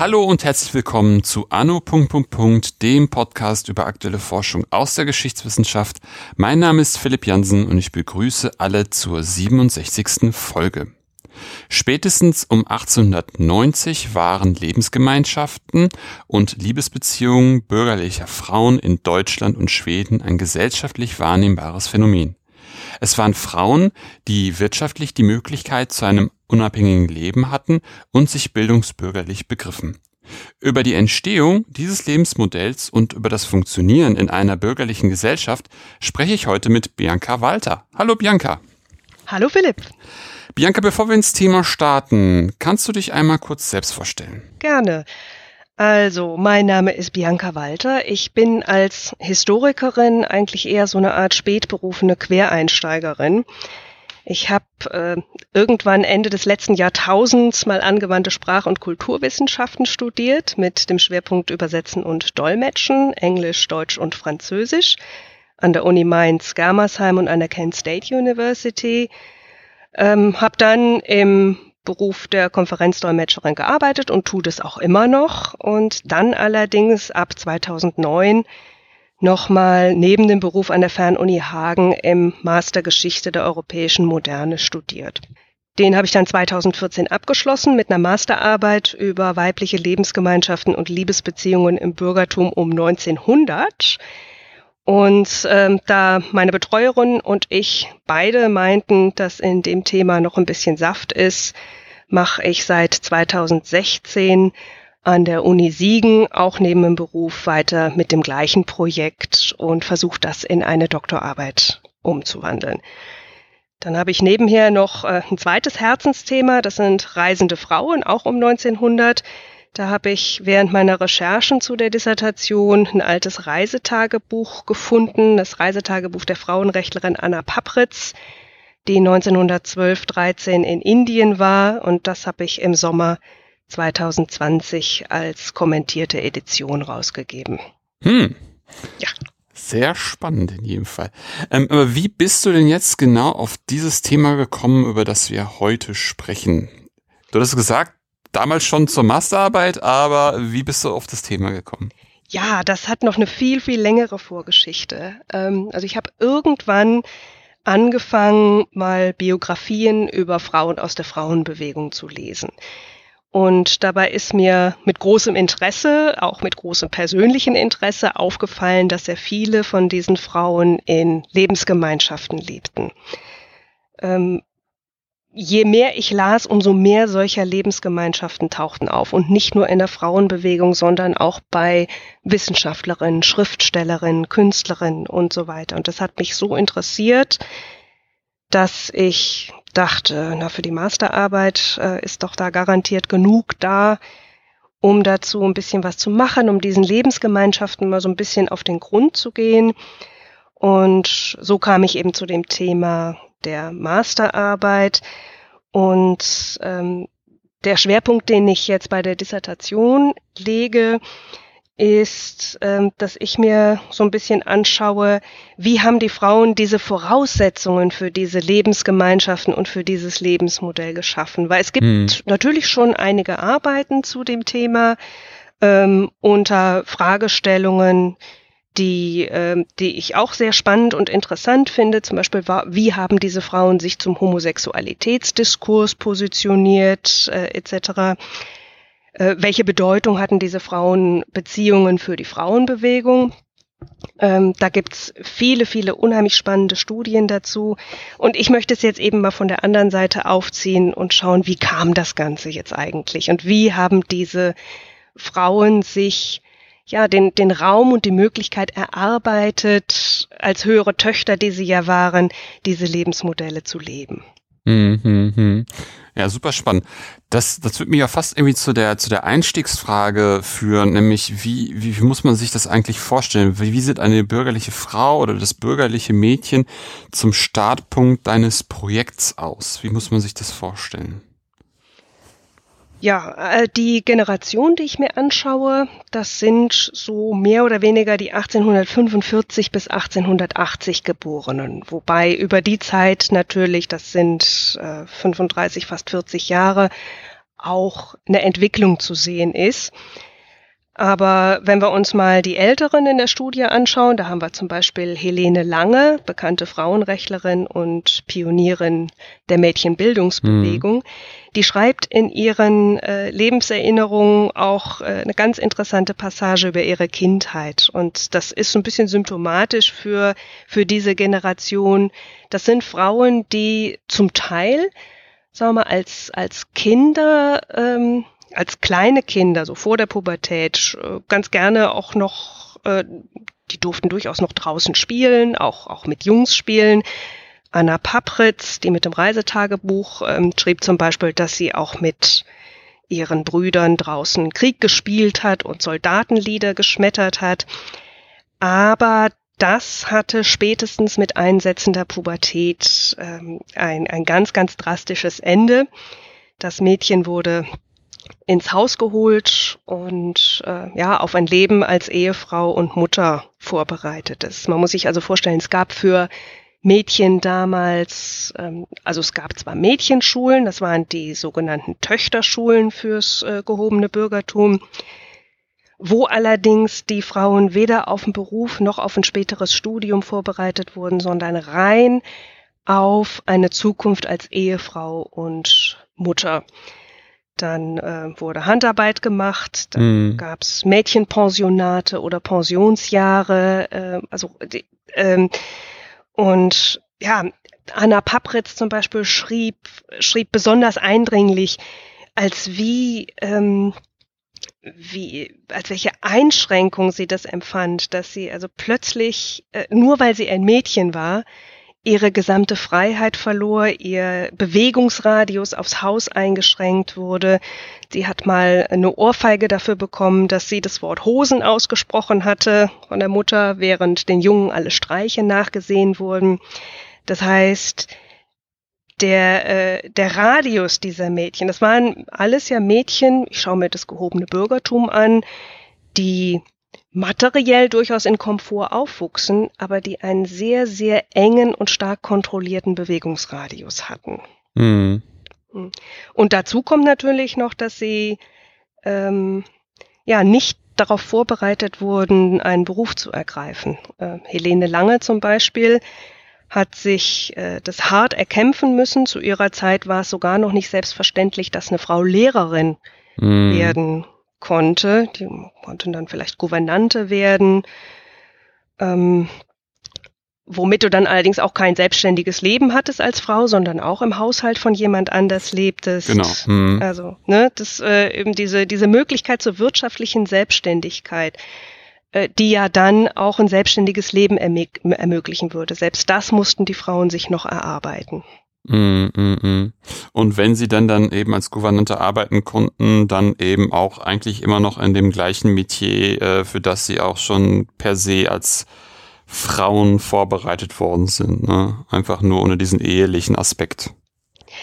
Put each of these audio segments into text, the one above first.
Hallo und herzlich willkommen zu Anno. dem Podcast über aktuelle Forschung aus der Geschichtswissenschaft. Mein Name ist Philipp Jansen und ich begrüße alle zur 67. Folge. Spätestens um 1890 waren Lebensgemeinschaften und Liebesbeziehungen bürgerlicher Frauen in Deutschland und Schweden ein gesellschaftlich wahrnehmbares Phänomen. Es waren Frauen, die wirtschaftlich die Möglichkeit zu einem unabhängigen Leben hatten und sich bildungsbürgerlich begriffen. Über die Entstehung dieses Lebensmodells und über das Funktionieren in einer bürgerlichen Gesellschaft spreche ich heute mit Bianca Walter. Hallo Bianca. Hallo Philipp. Bianca, bevor wir ins Thema starten, kannst du dich einmal kurz selbst vorstellen? Gerne. Also, mein Name ist Bianca Walter. Ich bin als Historikerin eigentlich eher so eine Art spätberufene Quereinsteigerin. Ich habe äh, irgendwann Ende des letzten Jahrtausends mal angewandte Sprach- und Kulturwissenschaften studiert mit dem Schwerpunkt Übersetzen und Dolmetschen, Englisch, Deutsch und Französisch an der Uni Mainz-Germersheim und an der Kent State University. Ähm, habe dann im Beruf der Konferenzdolmetscherin gearbeitet und tue das auch immer noch. Und dann allerdings ab 2009 nochmal neben dem Beruf an der Fernuni Hagen im Master Geschichte der europäischen Moderne studiert. Den habe ich dann 2014 abgeschlossen mit einer Masterarbeit über weibliche Lebensgemeinschaften und Liebesbeziehungen im Bürgertum um 1900. Und ähm, da meine Betreuerin und ich beide meinten, dass in dem Thema noch ein bisschen Saft ist, mache ich seit 2016 an der Uni Siegen auch neben dem Beruf weiter mit dem gleichen Projekt und versuche das in eine Doktorarbeit umzuwandeln. Dann habe ich nebenher noch äh, ein zweites Herzensthema, das sind reisende Frauen, auch um 1900. Da habe ich während meiner Recherchen zu der Dissertation ein altes Reisetagebuch gefunden, das Reisetagebuch der Frauenrechtlerin Anna Papritz, die 1912-13 in Indien war und das habe ich im Sommer 2020 als kommentierte Edition rausgegeben. Hm. Ja. Sehr spannend in jedem Fall. Ähm, aber wie bist du denn jetzt genau auf dieses Thema gekommen, über das wir heute sprechen? Du hast gesagt, damals schon zur Masterarbeit, aber wie bist du auf das Thema gekommen? Ja, das hat noch eine viel, viel längere Vorgeschichte. Ähm, also ich habe irgendwann angefangen, mal Biografien über Frauen aus der Frauenbewegung zu lesen. Und dabei ist mir mit großem Interesse, auch mit großem persönlichen Interesse aufgefallen, dass sehr viele von diesen Frauen in Lebensgemeinschaften lebten. Ähm, je mehr ich las, umso mehr solcher Lebensgemeinschaften tauchten auf. Und nicht nur in der Frauenbewegung, sondern auch bei Wissenschaftlerinnen, Schriftstellerinnen, Künstlerinnen und so weiter. Und das hat mich so interessiert, dass ich dachte, na, für die Masterarbeit äh, ist doch da garantiert genug da, um dazu ein bisschen was zu machen, um diesen Lebensgemeinschaften mal so ein bisschen auf den Grund zu gehen. Und so kam ich eben zu dem Thema der Masterarbeit. Und ähm, der Schwerpunkt, den ich jetzt bei der Dissertation lege, ist, ähm, dass ich mir so ein bisschen anschaue, wie haben die Frauen diese Voraussetzungen für diese Lebensgemeinschaften und für dieses Lebensmodell geschaffen. Weil es gibt hm. natürlich schon einige Arbeiten zu dem Thema ähm, unter Fragestellungen, die, äh, die ich auch sehr spannend und interessant finde. Zum Beispiel, war, wie haben diese Frauen sich zum Homosexualitätsdiskurs positioniert, äh, etc. Äh, welche Bedeutung hatten diese Frauenbeziehungen für die Frauenbewegung? Ähm, da gibt's viele, viele unheimlich spannende Studien dazu. Und ich möchte es jetzt eben mal von der anderen Seite aufziehen und schauen, wie kam das Ganze jetzt eigentlich? Und wie haben diese Frauen sich ja, den, den Raum und die Möglichkeit erarbeitet, als höhere Töchter, die sie ja waren, diese Lebensmodelle zu leben. Mhm. Ja, super spannend. Das, das wird mich ja fast irgendwie zu der, zu der Einstiegsfrage führen, nämlich wie, wie, wie muss man sich das eigentlich vorstellen? Wie, wie sieht eine bürgerliche Frau oder das bürgerliche Mädchen zum Startpunkt deines Projekts aus? Wie muss man sich das vorstellen? Ja, äh, die Generation, die ich mir anschaue, das sind so mehr oder weniger die 1845 bis 1880 Geborenen. Wobei über die Zeit natürlich, das sind äh, 35, fast 40 Jahre, auch eine Entwicklung zu sehen ist. Aber wenn wir uns mal die Älteren in der Studie anschauen, da haben wir zum Beispiel Helene Lange, bekannte Frauenrechtlerin und Pionierin der Mädchenbildungsbewegung. Mhm. Die schreibt in ihren äh, Lebenserinnerungen auch äh, eine ganz interessante Passage über ihre Kindheit. Und das ist ein bisschen symptomatisch für, für diese Generation. Das sind Frauen, die zum Teil, sagen wir mal, als, als Kinder ähm, als kleine Kinder, so vor der Pubertät, äh, ganz gerne auch noch, äh, die durften durchaus noch draußen spielen, auch, auch mit Jungs spielen. Anna Papritz, die mit dem Reisetagebuch ähm, schrieb zum Beispiel, dass sie auch mit ihren Brüdern draußen Krieg gespielt hat und Soldatenlieder geschmettert hat. Aber das hatte spätestens mit einsetzender Pubertät ähm, ein, ein ganz, ganz drastisches Ende. Das Mädchen wurde ins Haus geholt und äh, ja auf ein Leben als Ehefrau und Mutter vorbereitet ist. Man muss sich also vorstellen, es gab für Mädchen damals, ähm, also es gab zwar Mädchenschulen, das waren die sogenannten Töchterschulen fürs äh, gehobene Bürgertum, wo allerdings die Frauen weder auf den Beruf noch auf ein späteres Studium vorbereitet wurden, sondern rein auf eine Zukunft als Ehefrau und Mutter. Dann äh, wurde Handarbeit gemacht, dann mhm. gab es Mädchenpensionate oder Pensionsjahre, äh, also die, ähm, und ja, Anna Papritz zum Beispiel schrieb, schrieb besonders eindringlich, als wie, ähm, wie, als welche Einschränkung sie das empfand, dass sie also plötzlich, äh, nur weil sie ein Mädchen war, ihre gesamte Freiheit verlor, ihr Bewegungsradius aufs Haus eingeschränkt wurde. Sie hat mal eine Ohrfeige dafür bekommen, dass sie das Wort Hosen ausgesprochen hatte von der Mutter, während den Jungen alle Streiche nachgesehen wurden. Das heißt, der, äh, der Radius dieser Mädchen, das waren alles ja Mädchen, ich schaue mir das gehobene Bürgertum an, die materiell durchaus in Komfort aufwuchsen, aber die einen sehr, sehr engen und stark kontrollierten Bewegungsradius hatten. Mhm. Und dazu kommt natürlich noch, dass sie ähm, ja nicht darauf vorbereitet wurden, einen Beruf zu ergreifen. Äh, Helene Lange zum Beispiel hat sich äh, das hart erkämpfen müssen. Zu ihrer Zeit war es sogar noch nicht selbstverständlich, dass eine Frau Lehrerin mm. werden konnte. Die konnten dann vielleicht Gouvernante werden, ähm, womit du dann allerdings auch kein selbstständiges Leben hattest als Frau, sondern auch im Haushalt von jemand anders lebtest. Genau. Mhm. Also, ne, das äh, eben diese diese Möglichkeit zur wirtschaftlichen Selbstständigkeit, äh, die ja dann auch ein selbstständiges Leben ermöglichen würde. Selbst das mussten die Frauen sich noch erarbeiten. Mm, mm, mm. Und wenn sie dann dann eben als Gouvernante arbeiten konnten, dann eben auch eigentlich immer noch in dem gleichen Metier, äh, für das sie auch schon per se als Frauen vorbereitet worden sind. Ne? Einfach nur ohne diesen ehelichen Aspekt.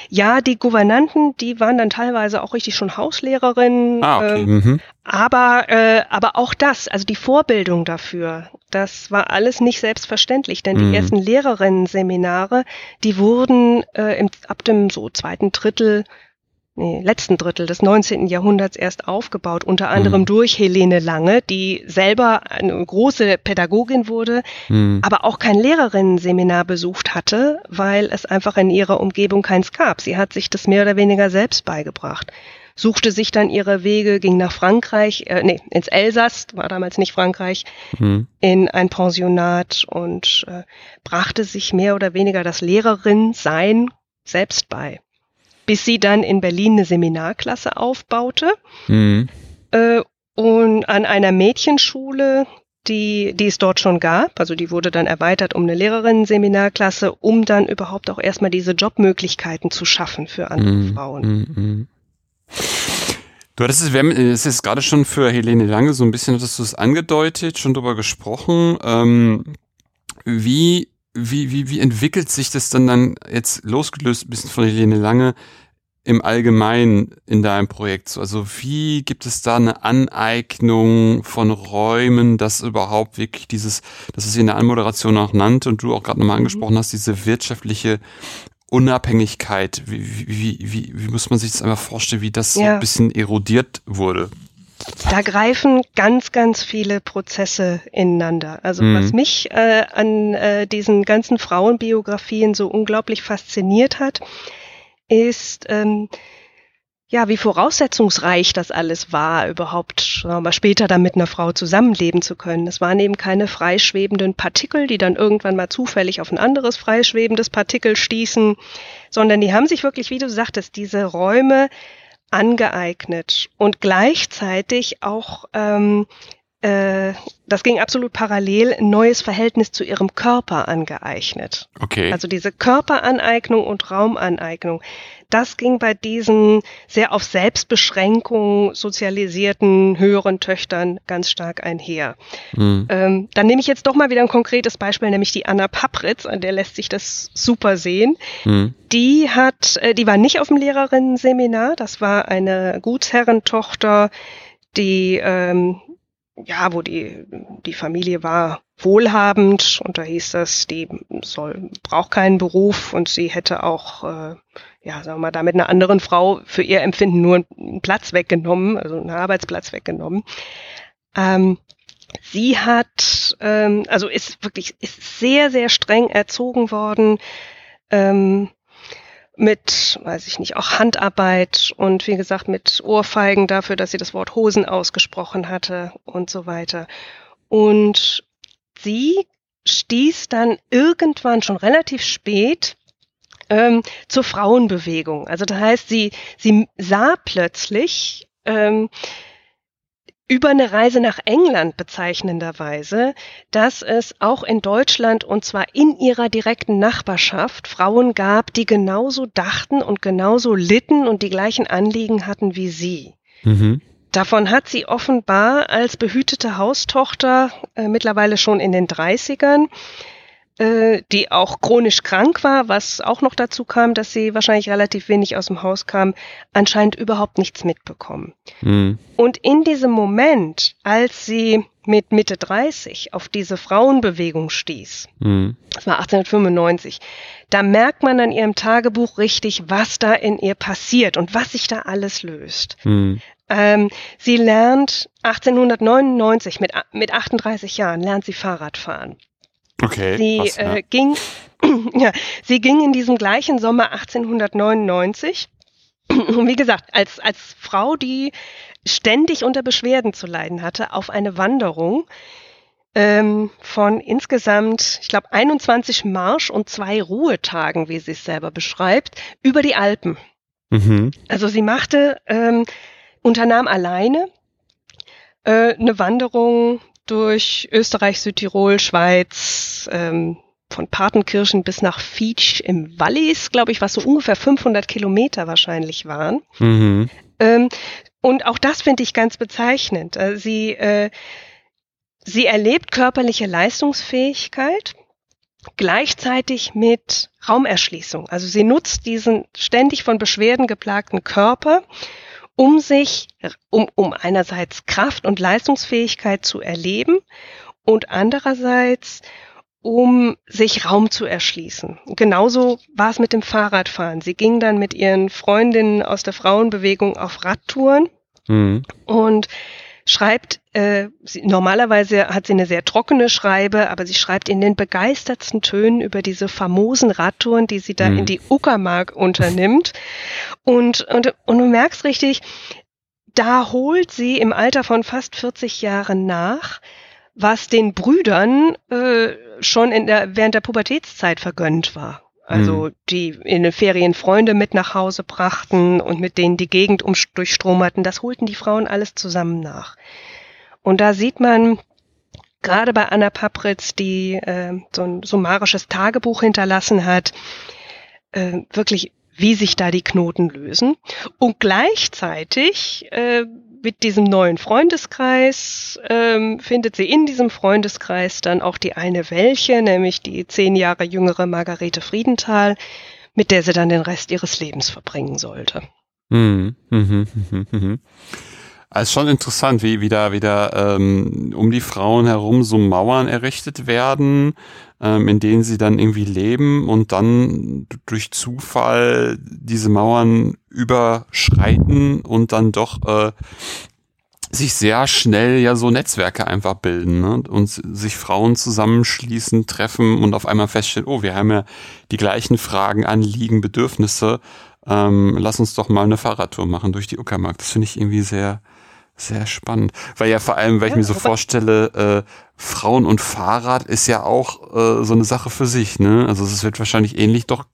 Ja, die Gouvernanten, die waren dann teilweise auch richtig schon Hauslehrerinnen. Ah, okay. Äh, mhm. Aber, äh, aber auch das, also die Vorbildung dafür, das war alles nicht selbstverständlich, denn mhm. die ersten Lehrerinnen-Seminare, die wurden äh, im, ab dem so zweiten Drittel nee, letzten Drittel des 19. Jahrhunderts erst aufgebaut, unter anderem mhm. durch Helene Lange, die selber eine große Pädagogin wurde, mhm. aber auch kein Lehrerinnenseminar besucht hatte, weil es einfach in ihrer Umgebung keins gab. Sie hat sich das mehr oder weniger selbst beigebracht suchte sich dann ihre Wege, ging nach Frankreich, äh, nee, ins Elsass, war damals nicht Frankreich, mhm. in ein Pensionat und äh, brachte sich mehr oder weniger das Lehrerin sein selbst bei bis sie dann in Berlin eine Seminarklasse aufbaute mhm. äh, und an einer Mädchenschule, die, die es dort schon gab, also die wurde dann erweitert um eine Lehrerinnen-Seminarklasse, um dann überhaupt auch erstmal diese Jobmöglichkeiten zu schaffen für andere mhm. Frauen. Mhm. Du hattest es, es ist gerade schon für Helene Lange so ein bisschen, hattest du es angedeutet, schon drüber gesprochen. Ähm, wie wie, wie, wie entwickelt sich das dann dann jetzt losgelöst ein bisschen von Helene Lange im Allgemeinen in deinem Projekt? Also wie gibt es da eine Aneignung von Räumen, dass überhaupt wirklich dieses, das ist in der Anmoderation auch nannte und du auch gerade nochmal mhm. angesprochen hast, diese wirtschaftliche Unabhängigkeit, wie, wie, wie, wie muss man sich das einmal vorstellen, wie das ja. so ein bisschen erodiert wurde? Da greifen ganz, ganz viele Prozesse ineinander. Also mhm. was mich äh, an äh, diesen ganzen Frauenbiografien so unglaublich fasziniert hat, ist, ähm, ja, wie voraussetzungsreich das alles war, überhaupt mal später dann mit einer Frau zusammenleben zu können. Es waren eben keine freischwebenden Partikel, die dann irgendwann mal zufällig auf ein anderes freischwebendes Partikel stießen, sondern die haben sich wirklich, wie du sagtest, diese Räume angeeignet und gleichzeitig auch ähm, äh, das ging absolut parallel, ein neues Verhältnis zu ihrem Körper angeeignet. Okay. Also diese Körperaneignung und Raumaneignung, das ging bei diesen sehr auf Selbstbeschränkung sozialisierten höheren Töchtern ganz stark einher. Mhm. Ähm, dann nehme ich jetzt doch mal wieder ein konkretes Beispiel, nämlich die Anna Papritz, an der lässt sich das super sehen. Mhm. Die hat, äh, die war nicht auf dem Lehrerinnenseminar, das war eine Gutsherrentochter, die ähm, ja, wo die, die Familie war wohlhabend und da hieß das, die soll, braucht keinen Beruf und sie hätte auch, äh, ja, sagen wir mal, damit einer anderen Frau für ihr Empfinden nur einen Platz weggenommen, also einen Arbeitsplatz weggenommen. Ähm, sie hat, ähm, also ist wirklich, ist sehr, sehr streng erzogen worden. Ähm, mit, weiß ich nicht, auch Handarbeit und wie gesagt mit Ohrfeigen dafür, dass sie das Wort Hosen ausgesprochen hatte und so weiter. Und sie stieß dann irgendwann schon relativ spät ähm, zur Frauenbewegung. Also das heißt, sie, sie sah plötzlich, ähm, über eine Reise nach England bezeichnenderweise, dass es auch in Deutschland und zwar in ihrer direkten Nachbarschaft Frauen gab, die genauso dachten und genauso litten und die gleichen Anliegen hatten wie sie. Mhm. Davon hat sie offenbar als behütete Haustochter äh, mittlerweile schon in den 30ern äh, die auch chronisch krank war, was auch noch dazu kam, dass sie wahrscheinlich relativ wenig aus dem Haus kam, anscheinend überhaupt nichts mitbekommen. Mhm. Und in diesem Moment, als sie mit Mitte 30 auf diese Frauenbewegung stieß, mhm. das war 1895, da merkt man an ihrem Tagebuch richtig, was da in ihr passiert und was sich da alles löst. Mhm. Ähm, sie lernt 1899 mit, mit 38 Jahren, lernt sie Fahrrad fahren. Okay. Sie krass, ja. äh, ging, ja, sie ging in diesem gleichen Sommer 1899. Und wie gesagt, als, als Frau, die ständig unter Beschwerden zu leiden hatte, auf eine Wanderung ähm, von insgesamt, ich glaube, 21 Marsch- und zwei Ruhetagen, wie sie es selber beschreibt, über die Alpen. Mhm. Also sie machte, ähm, unternahm alleine äh, eine Wanderung durch Österreich, Südtirol, Schweiz, ähm, von Patenkirchen bis nach Fietsch im Wallis, glaube ich, was so ungefähr 500 Kilometer wahrscheinlich waren. Mhm. Ähm, und auch das finde ich ganz bezeichnend. Äh, sie, äh, sie erlebt körperliche Leistungsfähigkeit gleichzeitig mit Raumerschließung. Also sie nutzt diesen ständig von Beschwerden geplagten Körper um sich, um, um einerseits Kraft und Leistungsfähigkeit zu erleben und andererseits um sich Raum zu erschließen. Genauso war es mit dem Fahrradfahren. Sie ging dann mit ihren Freundinnen aus der Frauenbewegung auf Radtouren mhm. und schreibt, äh, sie, normalerweise hat sie eine sehr trockene Schreibe, aber sie schreibt in den begeistertsten Tönen über diese famosen Radtouren, die sie da mhm. in die Uckermark unternimmt. Und, und, und du merkst richtig, da holt sie im Alter von fast 40 Jahren nach, was den Brüdern äh, schon in der, während der Pubertätszeit vergönnt war. Also mhm. die in den Ferien Freunde mit nach Hause brachten und mit denen die Gegend um, durchstromerten, das holten die Frauen alles zusammen nach. Und da sieht man gerade bei Anna Papritz, die äh, so ein summarisches Tagebuch hinterlassen hat, äh, wirklich, wie sich da die Knoten lösen. Und gleichzeitig äh, mit diesem neuen Freundeskreis ähm, findet sie in diesem Freundeskreis dann auch die eine welche, nämlich die zehn Jahre jüngere Margarete Friedenthal, mit der sie dann den Rest ihres Lebens verbringen sollte. Mhm. Mhm. Mhm. Mhm. Also schon interessant, wie wieder wieder ähm, um die Frauen herum so Mauern errichtet werden, ähm, in denen sie dann irgendwie leben und dann durch Zufall diese Mauern überschreiten und dann doch äh, sich sehr schnell ja so Netzwerke einfach bilden ne? und sich Frauen zusammenschließen, treffen und auf einmal feststellen, oh, wir haben ja die gleichen Fragen, Anliegen, Bedürfnisse. Ähm, lass uns doch mal eine Fahrradtour machen durch die Uckermark. Das finde ich irgendwie sehr, sehr spannend. Weil ja vor allem, weil ich mir so vorstelle, äh, Frauen und Fahrrad ist ja auch äh, so eine Sache für sich, ne? Also es wird wahrscheinlich ähnlich doch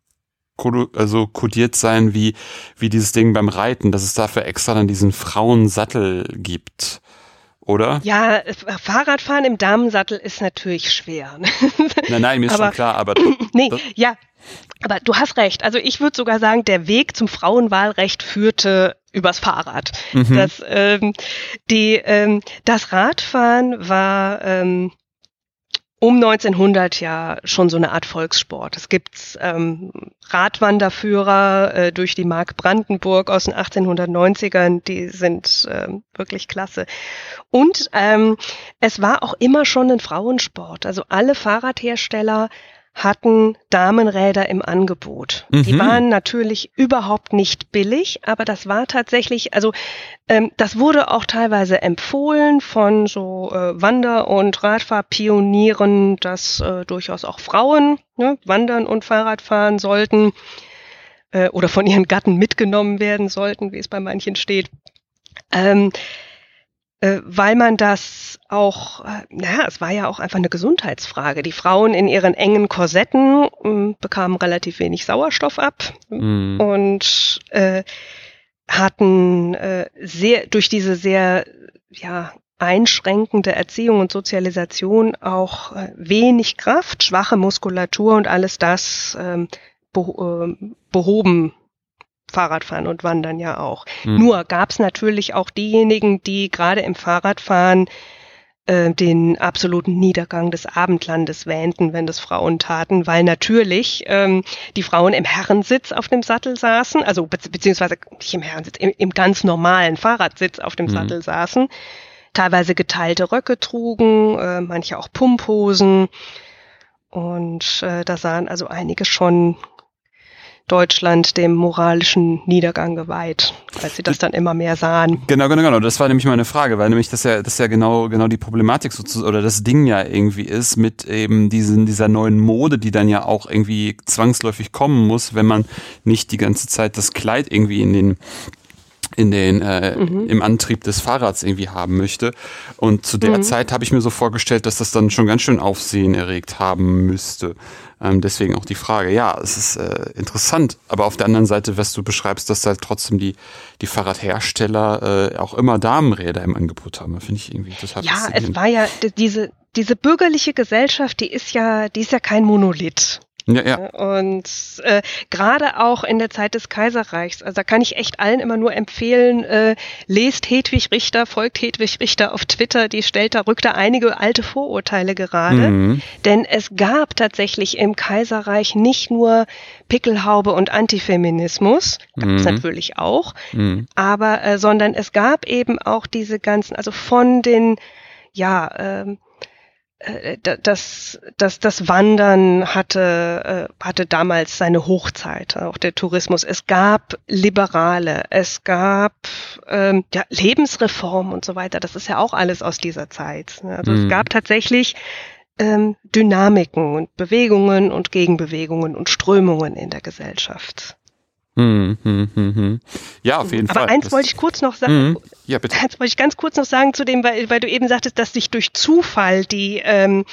also kodiert sein wie, wie dieses Ding beim Reiten, dass es dafür extra dann diesen Frauensattel gibt. Oder? Ja, Fahrradfahren im Damensattel ist natürlich schwer. nein, nein, mir ist aber, schon klar, aber. nee, ja, aber du hast recht. Also ich würde sogar sagen, der Weg zum Frauenwahlrecht führte übers Fahrrad. Mhm. Das, ähm, die, ähm, das Radfahren war ähm, um 1900 ja schon so eine Art Volkssport. Es gibt ähm, Radwanderführer äh, durch die Mark Brandenburg aus den 1890ern, die sind ähm, wirklich klasse. Und ähm, es war auch immer schon ein Frauensport. Also alle Fahrradhersteller hatten Damenräder im Angebot. Mhm. Die waren natürlich überhaupt nicht billig, aber das war tatsächlich, also ähm, das wurde auch teilweise empfohlen von so äh, Wander- und Radfahrpionieren, dass äh, durchaus auch Frauen ne, wandern und Fahrrad fahren sollten äh, oder von ihren Gatten mitgenommen werden sollten, wie es bei manchen steht. Ähm, äh, weil man das auch, äh, naja, es war ja auch einfach eine Gesundheitsfrage. Die Frauen in ihren engen Korsetten äh, bekamen relativ wenig Sauerstoff ab mhm. und äh, hatten äh, sehr durch diese sehr ja einschränkende Erziehung und Sozialisation auch äh, wenig Kraft, schwache Muskulatur und alles das ähm, äh, behoben Fahrradfahren und Wandern ja auch. Mhm. Nur gab es natürlich auch diejenigen, die gerade im Fahrradfahren äh, den absoluten Niedergang des Abendlandes wähnten, wenn das Frauen taten, weil natürlich ähm, die Frauen im Herrensitz auf dem Sattel saßen, also be beziehungsweise nicht im Herrensitz, im, im ganz normalen Fahrradsitz auf dem mhm. Sattel saßen, teilweise geteilte Röcke trugen, äh, manche auch Pumphosen. Und äh, da sahen also einige schon Deutschland dem moralischen Niedergang geweiht, als sie das dann immer mehr sahen. Genau, genau, genau. Das war nämlich meine Frage, weil nämlich das ja, das ja genau, genau die Problematik sozusagen oder das Ding ja irgendwie ist mit eben diesen, dieser neuen Mode, die dann ja auch irgendwie zwangsläufig kommen muss, wenn man nicht die ganze Zeit das Kleid irgendwie in den in den äh, mhm. im Antrieb des Fahrrads irgendwie haben möchte. Und zu der mhm. Zeit habe ich mir so vorgestellt, dass das dann schon ganz schön Aufsehen erregt haben müsste. Ähm, deswegen auch die Frage. Ja, es ist äh, interessant, aber auf der anderen Seite, was du beschreibst, dass halt trotzdem die die Fahrradhersteller äh, auch immer Damenräder im Angebot haben, finde ich irgendwie total Ja, es war ja diese diese bürgerliche Gesellschaft, die ist ja die ist ja kein Monolith. Ja, ja. Und äh, gerade auch in der Zeit des Kaiserreichs, also da kann ich echt allen immer nur empfehlen, äh, lest Hedwig Richter, folgt Hedwig Richter auf Twitter, die stellt da, rückt da einige alte Vorurteile gerade. Mhm. Denn es gab tatsächlich im Kaiserreich nicht nur Pickelhaube und Antifeminismus, gab es mhm. natürlich auch, mhm. aber äh, sondern es gab eben auch diese ganzen, also von den ja, ähm, äh, das, das, das Wandern hatte, äh, hatte damals seine Hochzeit, auch der Tourismus. Es gab Liberale, es gab ähm, ja, Lebensreform und so weiter. Das ist ja auch alles aus dieser Zeit. Also mhm. es gab tatsächlich ähm, Dynamiken und Bewegungen und Gegenbewegungen und Strömungen in der Gesellschaft. Hm, hm, hm, hm. Ja, auf jeden Aber Fall. Aber eins das wollte ich kurz noch sagen. Mhm. Ja, bitte. Eins wollte ich ganz kurz noch sagen zu dem, weil, weil du eben sagtest, dass sich durch Zufall die, ähm,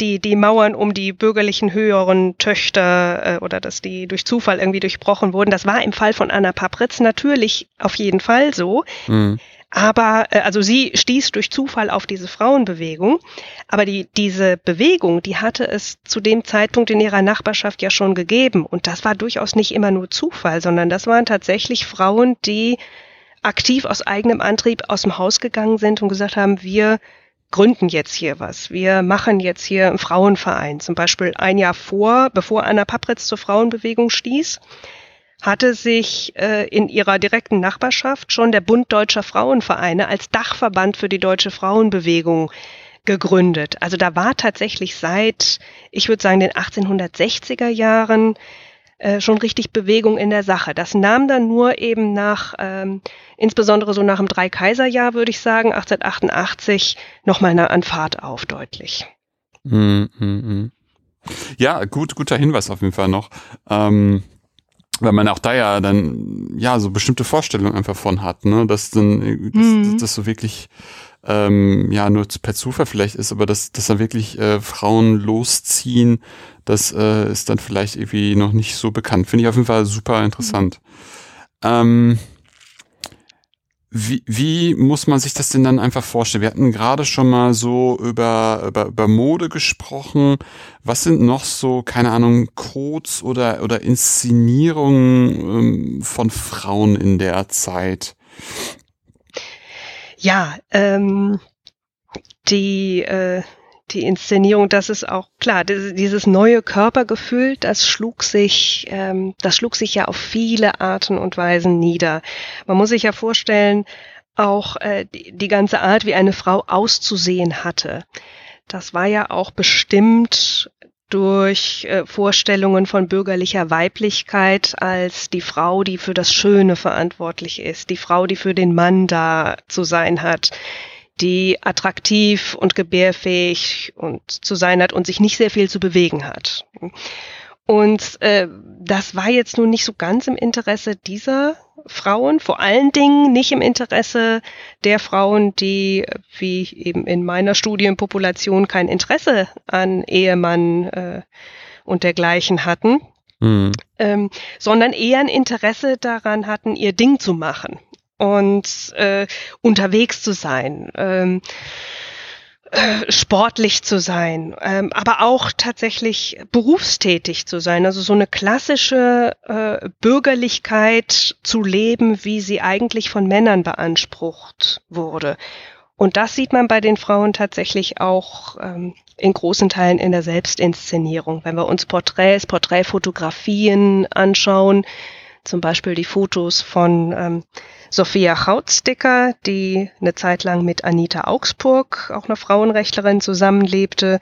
die, die Mauern um die bürgerlichen höheren Töchter äh, oder dass die durch Zufall irgendwie durchbrochen wurden. Das war im Fall von Anna Papritz natürlich auf jeden Fall so. Aber äh, also sie stieß durch Zufall auf diese Frauenbewegung, aber die diese Bewegung, die hatte es zu dem Zeitpunkt in ihrer Nachbarschaft ja schon gegeben und das war durchaus nicht immer nur Zufall, sondern das waren tatsächlich Frauen, die aktiv aus eigenem Antrieb aus dem Haus gegangen sind und gesagt haben, wir gründen jetzt hier was. Wir machen jetzt hier einen Frauenverein. Zum Beispiel ein Jahr vor, bevor Anna Papritz zur Frauenbewegung stieß, hatte sich äh, in ihrer direkten Nachbarschaft schon der Bund Deutscher Frauenvereine als Dachverband für die deutsche Frauenbewegung gegründet. Also da war tatsächlich seit, ich würde sagen, den 1860er Jahren äh, schon richtig Bewegung in der Sache. Das nahm dann nur eben nach, ähm, insbesondere so nach dem Dreikaiserjahr, würde ich sagen, 1888, nochmal an Fahrt auf, deutlich. Mm, mm. Ja, gut, guter Hinweis auf jeden Fall noch. Ähm, weil man auch da ja dann ja so bestimmte Vorstellungen einfach von hat, ne, dass dann dass, mhm. dass so wirklich ähm, ja nur per Zufall vielleicht ist, aber dass, dass dann wirklich äh, Frauen losziehen, das äh, ist dann vielleicht irgendwie noch nicht so bekannt. Finde ich auf jeden Fall super interessant. Mhm. Ähm, wie, wie muss man sich das denn dann einfach vorstellen? Wir hatten gerade schon mal so über, über, über Mode gesprochen. Was sind noch so, keine Ahnung, Codes oder, oder Inszenierungen ähm, von Frauen in der Zeit? Ja, ähm, die, äh, die Inszenierung, das ist auch klar, dieses neue Körpergefühl, das schlug sich, ähm, das schlug sich ja auf viele Arten und Weisen nieder. Man muss sich ja vorstellen, auch äh, die, die ganze Art, wie eine Frau auszusehen hatte. Das war ja auch bestimmt durch äh, Vorstellungen von bürgerlicher Weiblichkeit als die Frau, die für das Schöne verantwortlich ist, die Frau, die für den Mann da zu sein hat, die attraktiv und gebärfähig und zu sein hat und sich nicht sehr viel zu bewegen hat. Und äh, das war jetzt nun nicht so ganz im Interesse dieser Frauen, vor allen Dingen nicht im Interesse der Frauen, die, wie eben in meiner Studienpopulation, kein Interesse an Ehemann äh, und dergleichen hatten, mhm. ähm, sondern eher ein Interesse daran hatten, ihr Ding zu machen und äh, unterwegs zu sein. Ähm, äh, sportlich zu sein, ähm, aber auch tatsächlich berufstätig zu sein. Also so eine klassische äh, Bürgerlichkeit zu leben, wie sie eigentlich von Männern beansprucht wurde. Und das sieht man bei den Frauen tatsächlich auch ähm, in großen Teilen in der Selbstinszenierung. Wenn wir uns Porträts, Porträtfotografien anschauen, zum Beispiel die Fotos von ähm, Sophia Hautsticker, die eine Zeit lang mit Anita Augsburg, auch einer Frauenrechtlerin, zusammenlebte,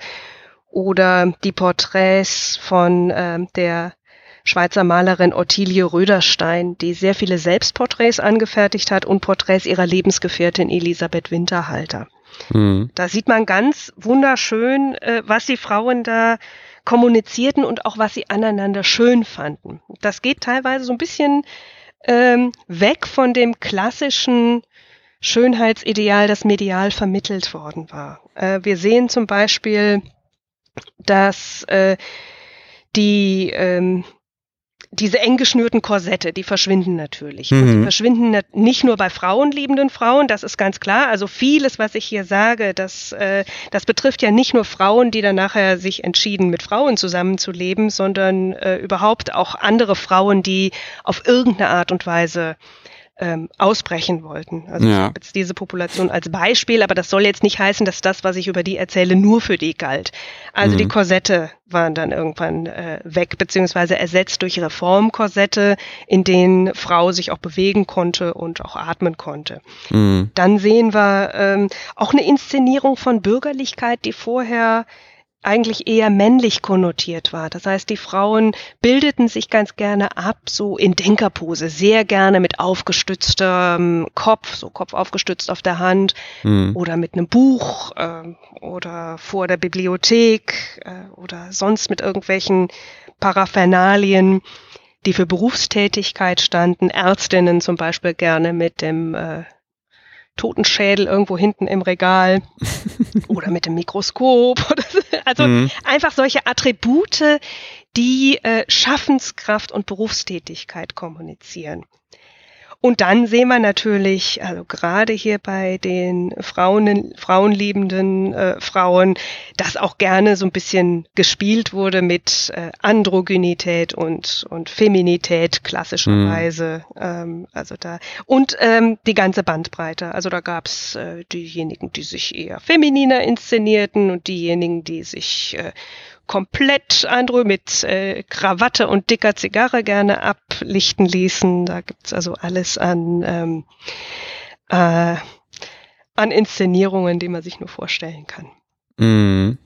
oder die Porträts von äh, der Schweizer Malerin Ottilie Röderstein, die sehr viele Selbstporträts angefertigt hat und Porträts ihrer Lebensgefährtin Elisabeth Winterhalter. Mhm. Da sieht man ganz wunderschön, äh, was die Frauen da kommunizierten und auch was sie aneinander schön fanden. Das geht teilweise so ein bisschen ähm, weg von dem klassischen Schönheitsideal, das medial vermittelt worden war. Äh, wir sehen zum Beispiel, dass äh, die ähm, diese eng geschnürten Korsette, die verschwinden natürlich. Mhm. Die verschwinden nicht nur bei frauenliebenden Frauen, das ist ganz klar. Also vieles, was ich hier sage, das, äh, das betrifft ja nicht nur Frauen, die dann nachher sich entschieden, mit Frauen zusammenzuleben, sondern äh, überhaupt auch andere Frauen, die auf irgendeine Art und Weise ähm, ausbrechen wollten. Also ja. ich habe jetzt diese Population als Beispiel, aber das soll jetzt nicht heißen, dass das, was ich über die erzähle, nur für die galt. Also mhm. die Korsette waren dann irgendwann äh, weg, beziehungsweise ersetzt durch Reformkorsette, in denen Frau sich auch bewegen konnte und auch atmen konnte. Mhm. Dann sehen wir ähm, auch eine Inszenierung von Bürgerlichkeit, die vorher eigentlich eher männlich konnotiert war. Das heißt, die Frauen bildeten sich ganz gerne ab, so in Denkerpose, sehr gerne mit aufgestütztem Kopf, so Kopf aufgestützt auf der Hand mhm. oder mit einem Buch äh, oder vor der Bibliothek äh, oder sonst mit irgendwelchen Paraphernalien, die für Berufstätigkeit standen. Ärztinnen zum Beispiel gerne mit dem äh, Totenschädel irgendwo hinten im Regal oder mit dem Mikroskop. also mhm. einfach solche Attribute, die äh, Schaffenskraft und Berufstätigkeit kommunizieren. Und dann sehen wir natürlich, also gerade hier bei den Frauen, frauenliebenden äh, Frauen, dass auch gerne so ein bisschen gespielt wurde mit äh, Androgynität und, und Feminität klassischerweise. Mhm. Ähm, also da und ähm, die ganze Bandbreite. Also da gab's äh, diejenigen, die sich eher femininer inszenierten und diejenigen, die sich äh, komplett Andrew mit äh, Krawatte und dicker Zigarre gerne ablichten ließen. Da gibt's also alles an, ähm, äh, an Inszenierungen, die man sich nur vorstellen kann. Mm.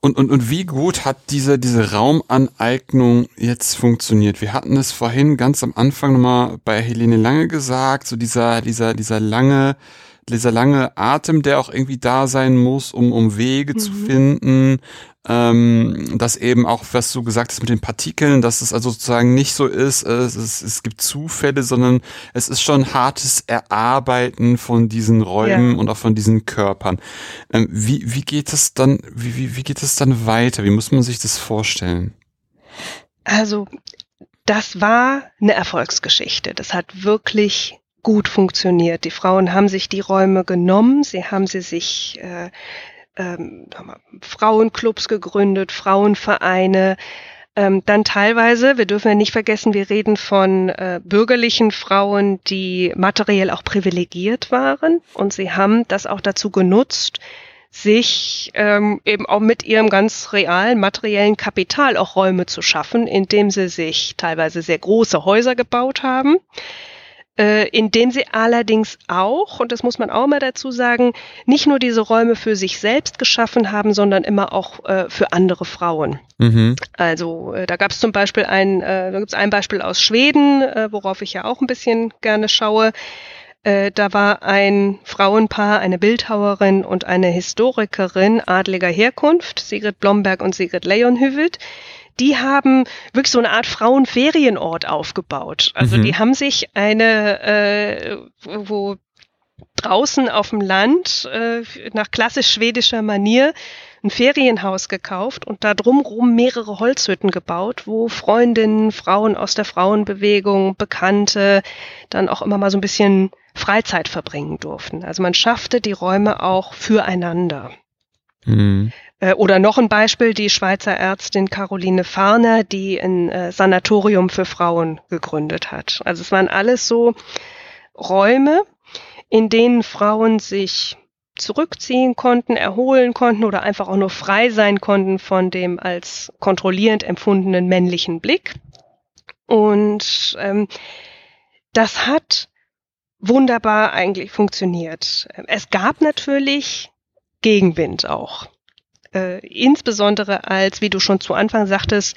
Und, und, und wie gut hat diese, diese Raumaneignung jetzt funktioniert? Wir hatten es vorhin ganz am Anfang nochmal bei Helene Lange gesagt, so dieser, dieser, dieser lange, dieser lange Atem, der auch irgendwie da sein muss, um, um Wege mhm. zu finden, ähm, dass eben auch, was du gesagt hast mit den Partikeln, dass es also sozusagen nicht so ist, es, es, es gibt Zufälle, sondern es ist schon hartes Erarbeiten von diesen Räumen ja. und auch von diesen Körpern. Ähm, wie, wie geht es dann, wie, wie, wie geht es dann weiter? Wie muss man sich das vorstellen? Also, das war eine Erfolgsgeschichte. Das hat wirklich gut funktioniert. Die Frauen haben sich die Räume genommen, sie haben sie sich äh, ähm, Frauenclubs gegründet, Frauenvereine. Ähm, dann teilweise, wir dürfen ja nicht vergessen, wir reden von äh, bürgerlichen Frauen, die materiell auch privilegiert waren. Und sie haben das auch dazu genutzt, sich ähm, eben auch mit ihrem ganz realen materiellen Kapital auch Räume zu schaffen, indem sie sich teilweise sehr große Häuser gebaut haben äh, indem sie allerdings auch, und das muss man auch mal dazu sagen, nicht nur diese Räume für sich selbst geschaffen haben, sondern immer auch äh, für andere Frauen. Mhm. Also äh, da gab es zum Beispiel ein, äh, da gibt es ein Beispiel aus Schweden, äh, worauf ich ja auch ein bisschen gerne schaue. Äh, da war ein Frauenpaar, eine Bildhauerin und eine Historikerin adliger Herkunft, Sigrid Blomberg und Sigrid Leonhüvelt die haben wirklich so eine Art Frauenferienort aufgebaut. Also mhm. die haben sich eine, äh, wo draußen auf dem Land äh, nach klassisch schwedischer Manier ein Ferienhaus gekauft und da drumrum mehrere Holzhütten gebaut, wo Freundinnen, Frauen aus der Frauenbewegung, Bekannte dann auch immer mal so ein bisschen Freizeit verbringen durften. Also man schaffte die Räume auch füreinander. Äh, oder noch ein Beispiel, die Schweizer Ärztin Caroline Farner, die ein äh, Sanatorium für Frauen gegründet hat. Also es waren alles so Räume, in denen Frauen sich zurückziehen konnten, erholen konnten oder einfach auch nur frei sein konnten von dem als kontrollierend empfundenen männlichen Blick. Und ähm, das hat wunderbar eigentlich funktioniert. Es gab natürlich Gegenwind auch äh, insbesondere als, wie du schon zu Anfang sagtest,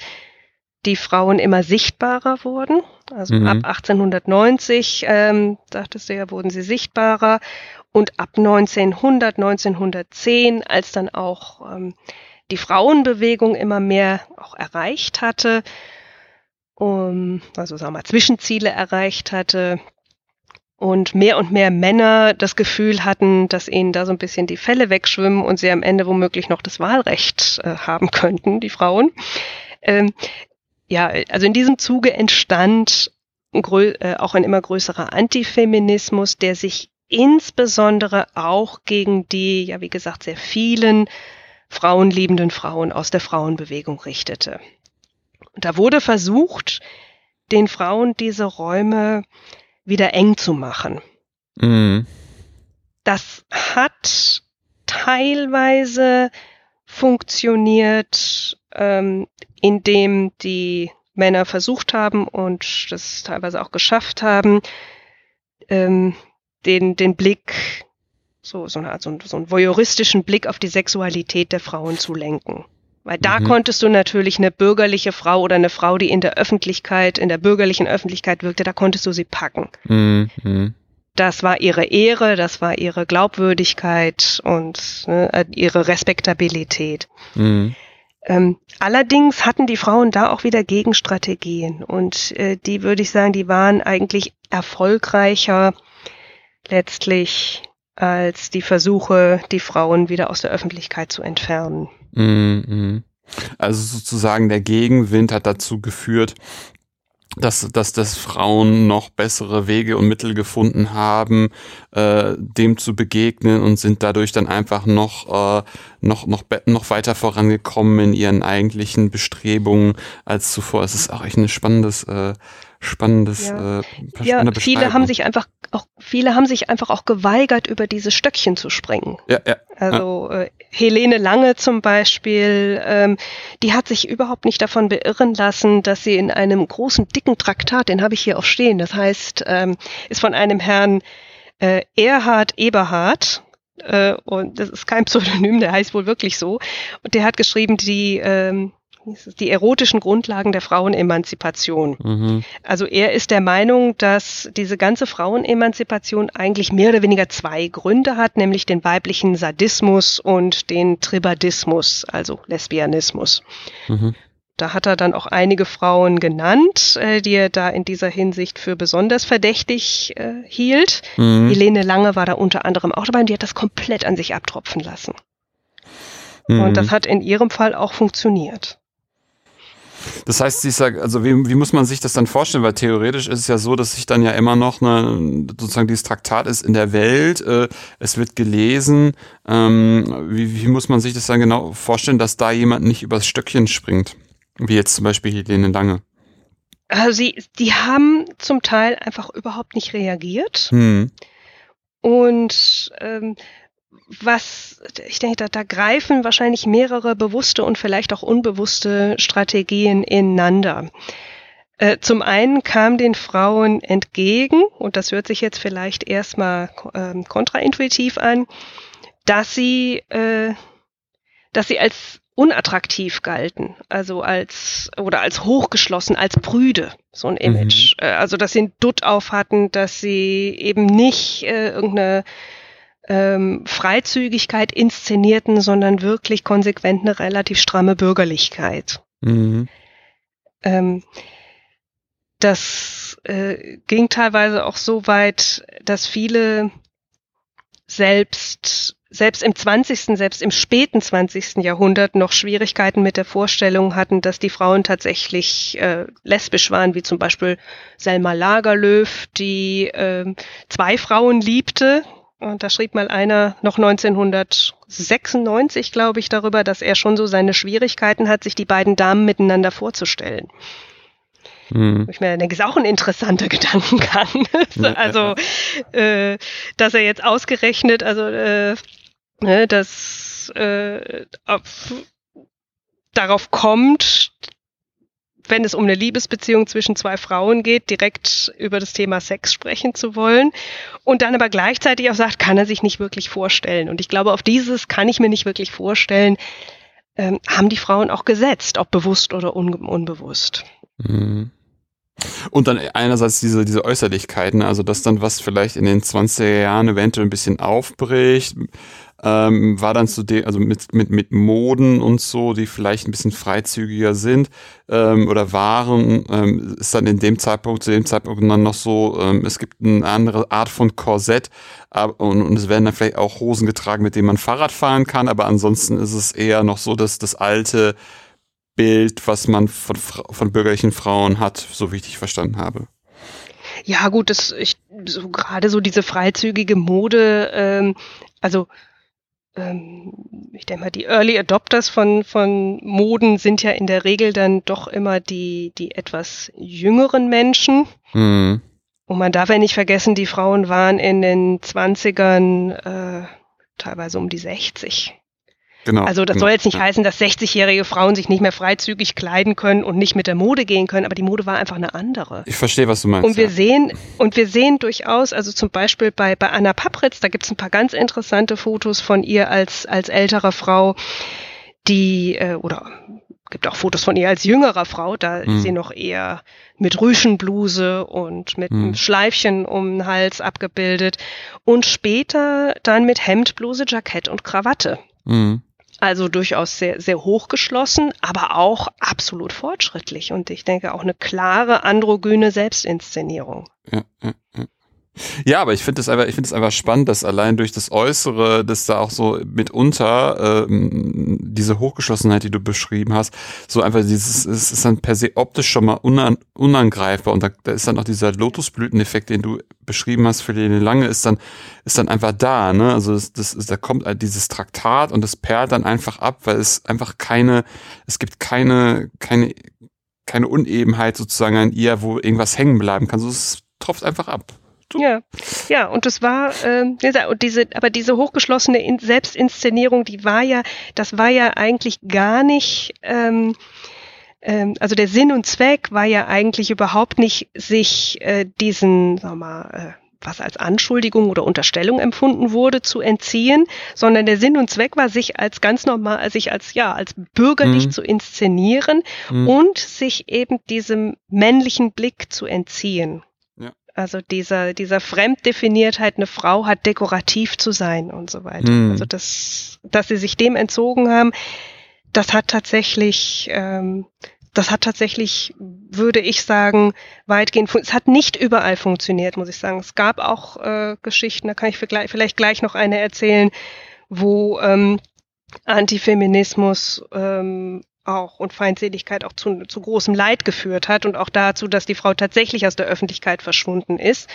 die Frauen immer sichtbarer wurden. Also mhm. ab 1890, ähm, sagtest du ja, wurden sie sichtbarer. Und ab 1900, 1910, als dann auch ähm, die Frauenbewegung immer mehr auch erreicht hatte, um, also sagen wir mal, Zwischenziele erreicht hatte, und mehr und mehr Männer das Gefühl hatten, dass ihnen da so ein bisschen die Fälle wegschwimmen und sie am Ende womöglich noch das Wahlrecht äh, haben könnten, die Frauen. Ähm, ja, also in diesem Zuge entstand äh, auch ein immer größerer Antifeminismus, der sich insbesondere auch gegen die, ja wie gesagt, sehr vielen frauenliebenden Frauen aus der Frauenbewegung richtete. Und da wurde versucht, den Frauen diese Räume wieder eng zu machen. Mhm. Das hat teilweise funktioniert, ähm, indem die Männer versucht haben und das teilweise auch geschafft haben, ähm, den, den Blick, so, so, eine Art, so, so einen voyeuristischen Blick auf die Sexualität der Frauen zu lenken. Weil da mhm. konntest du natürlich eine bürgerliche Frau oder eine Frau, die in der Öffentlichkeit, in der bürgerlichen Öffentlichkeit wirkte, da konntest du sie packen. Mhm. Das war ihre Ehre, das war ihre Glaubwürdigkeit und ne, ihre Respektabilität. Mhm. Ähm, allerdings hatten die Frauen da auch wieder Gegenstrategien und äh, die würde ich sagen, die waren eigentlich erfolgreicher letztlich als die Versuche, die Frauen wieder aus der Öffentlichkeit zu entfernen. Mhm. Also sozusagen der Gegenwind hat dazu geführt, dass, dass, dass Frauen noch bessere Wege und Mittel gefunden haben, äh, dem zu begegnen und sind dadurch dann einfach noch, äh, noch, noch, noch weiter vorangekommen in ihren eigentlichen Bestrebungen als zuvor. Es ist auch echt ein spannendes, äh, spannendes, ja. äh, ja, viele haben sich einfach auch viele haben sich einfach auch geweigert, über diese Stöckchen zu springen. Ja, ja. Also äh, Helene Lange zum Beispiel, ähm, die hat sich überhaupt nicht davon beirren lassen, dass sie in einem großen dicken Traktat, den habe ich hier auch stehen, das heißt, ähm, ist von einem Herrn äh, Erhard Eberhard, äh, und das ist kein Pseudonym, der heißt wohl wirklich so. Und der hat geschrieben, die ähm, die erotischen Grundlagen der Frauenemanzipation. Mhm. Also er ist der Meinung, dass diese ganze Frauenemanzipation eigentlich mehr oder weniger zwei Gründe hat, nämlich den weiblichen Sadismus und den Tribadismus, also Lesbianismus. Mhm. Da hat er dann auch einige Frauen genannt, äh, die er da in dieser Hinsicht für besonders verdächtig äh, hielt. Mhm. Helene Lange war da unter anderem auch dabei und die hat das komplett an sich abtropfen lassen. Mhm. Und das hat in ihrem Fall auch funktioniert. Das heißt, ich sag, also wie, wie muss man sich das dann vorstellen? Weil theoretisch ist es ja so, dass sich dann ja immer noch eine, sozusagen dieses Traktat ist in der Welt, äh, es wird gelesen. Ähm, wie, wie muss man sich das dann genau vorstellen, dass da jemand nicht übers Stöckchen springt? Wie jetzt zum Beispiel Helene Lange. Also sie, die haben zum Teil einfach überhaupt nicht reagiert. Hm. Und ähm, was, ich denke, da, da greifen wahrscheinlich mehrere bewusste und vielleicht auch unbewusste Strategien ineinander. Äh, zum einen kam den Frauen entgegen, und das hört sich jetzt vielleicht erstmal äh, kontraintuitiv an, dass sie, äh, dass sie als unattraktiv galten, also als oder als hochgeschlossen, als prüde, so ein Image. Mhm. Also dass sie einen Dutt auf hatten, dass sie eben nicht äh, irgendeine ähm, Freizügigkeit inszenierten, sondern wirklich konsequent eine relativ stramme Bürgerlichkeit. Mhm. Ähm, das äh, ging teilweise auch so weit, dass viele selbst selbst im 20., selbst im späten 20. Jahrhundert noch Schwierigkeiten mit der Vorstellung hatten, dass die Frauen tatsächlich äh, lesbisch waren, wie zum Beispiel Selma Lagerlöf, die äh, zwei Frauen liebte, und da schrieb mal einer noch 1996, glaube ich, darüber, dass er schon so seine Schwierigkeiten hat, sich die beiden Damen miteinander vorzustellen. Mhm. Ich mir denke, ist auch ein interessanter Gedankengang. also, äh, dass er jetzt ausgerechnet, also, äh, ne, dass äh, auf, darauf kommt, wenn es um eine Liebesbeziehung zwischen zwei Frauen geht, direkt über das Thema Sex sprechen zu wollen und dann aber gleichzeitig auch sagt, kann er sich nicht wirklich vorstellen. Und ich glaube, auf dieses kann ich mir nicht wirklich vorstellen, ähm, haben die Frauen auch gesetzt, ob bewusst oder un unbewusst. Mhm. Und dann einerseits diese, diese Äußerlichkeiten, also dass dann was vielleicht in den 20er Jahren eventuell ein bisschen aufbricht, ähm, war dann zu dem, also mit, mit, mit Moden und so, die vielleicht ein bisschen freizügiger sind ähm, oder waren, ähm, ist dann in dem Zeitpunkt, zu dem Zeitpunkt dann noch so, ähm, es gibt eine andere Art von Korsett aber, und, und es werden dann vielleicht auch Hosen getragen, mit denen man Fahrrad fahren kann, aber ansonsten ist es eher noch so, dass das alte Bild, was man von, von bürgerlichen Frauen hat, so wie ich dich verstanden habe. Ja, gut, das ich so gerade so diese freizügige Mode, ähm, also ähm, ich denke mal, die Early Adopters von, von Moden sind ja in der Regel dann doch immer die, die etwas jüngeren Menschen. Mhm. Und man darf ja nicht vergessen, die Frauen waren in den 20ern äh, teilweise um die 60. Genau. Also das genau. soll jetzt nicht ja. heißen, dass 60-jährige Frauen sich nicht mehr freizügig kleiden können und nicht mit der Mode gehen können, aber die Mode war einfach eine andere. Ich verstehe, was du meinst. Und wir ja. sehen, und wir sehen durchaus, also zum Beispiel bei, bei Anna Papritz, da gibt es ein paar ganz interessante Fotos von ihr als, als ältere Frau, die, äh, oder gibt auch Fotos von ihr als jüngerer Frau, da mhm. ist sie noch eher mit Rüschenbluse und mit mhm. einem Schleifchen um den Hals abgebildet und später dann mit Hemdbluse, Jackett und Krawatte. Mhm. Also durchaus sehr, sehr hochgeschlossen, aber auch absolut fortschrittlich und ich denke auch eine klare androgyne Selbstinszenierung. Ja, ja, ja. Ja, aber ich finde es einfach, ich einfach spannend, dass allein durch das Äußere, dass da auch so mitunter ähm, diese Hochgeschlossenheit, die du beschrieben hast, so einfach dieses, es ist dann per se optisch schon mal unan, unangreifbar und da, da ist dann auch dieser Lotusblüteneffekt, den du beschrieben hast für den Lange, ist dann, ist dann einfach da, ne? Also das, das ist, da kommt halt dieses Traktat und das perlt dann einfach ab, weil es einfach keine, es gibt keine, keine, keine Unebenheit sozusagen an ihr, wo irgendwas hängen bleiben kann. So es tropft einfach ab. Ja, ja, und das war, und diese, aber diese hochgeschlossene In Selbstinszenierung, die war ja, das war ja eigentlich gar nicht, ähm, ähm, also der Sinn und Zweck war ja eigentlich überhaupt nicht, sich äh, diesen, sag mal, äh, was als Anschuldigung oder Unterstellung empfunden wurde, zu entziehen, sondern der Sinn und Zweck war, sich als ganz normal, sich als, ja, als bürgerlich mhm. zu inszenieren mhm. und sich eben diesem männlichen Blick zu entziehen. Also dieser, dieser Fremddefiniertheit, eine Frau hat dekorativ zu sein und so weiter. Mhm. Also das, dass sie sich dem entzogen haben, das hat tatsächlich, ähm, das hat tatsächlich, würde ich sagen, weitgehend, es hat nicht überall funktioniert, muss ich sagen. Es gab auch äh, Geschichten, da kann ich vielleicht gleich noch eine erzählen, wo ähm, Antifeminismus ähm, auch und Feindseligkeit auch zu, zu großem Leid geführt hat und auch dazu, dass die Frau tatsächlich aus der Öffentlichkeit verschwunden ist.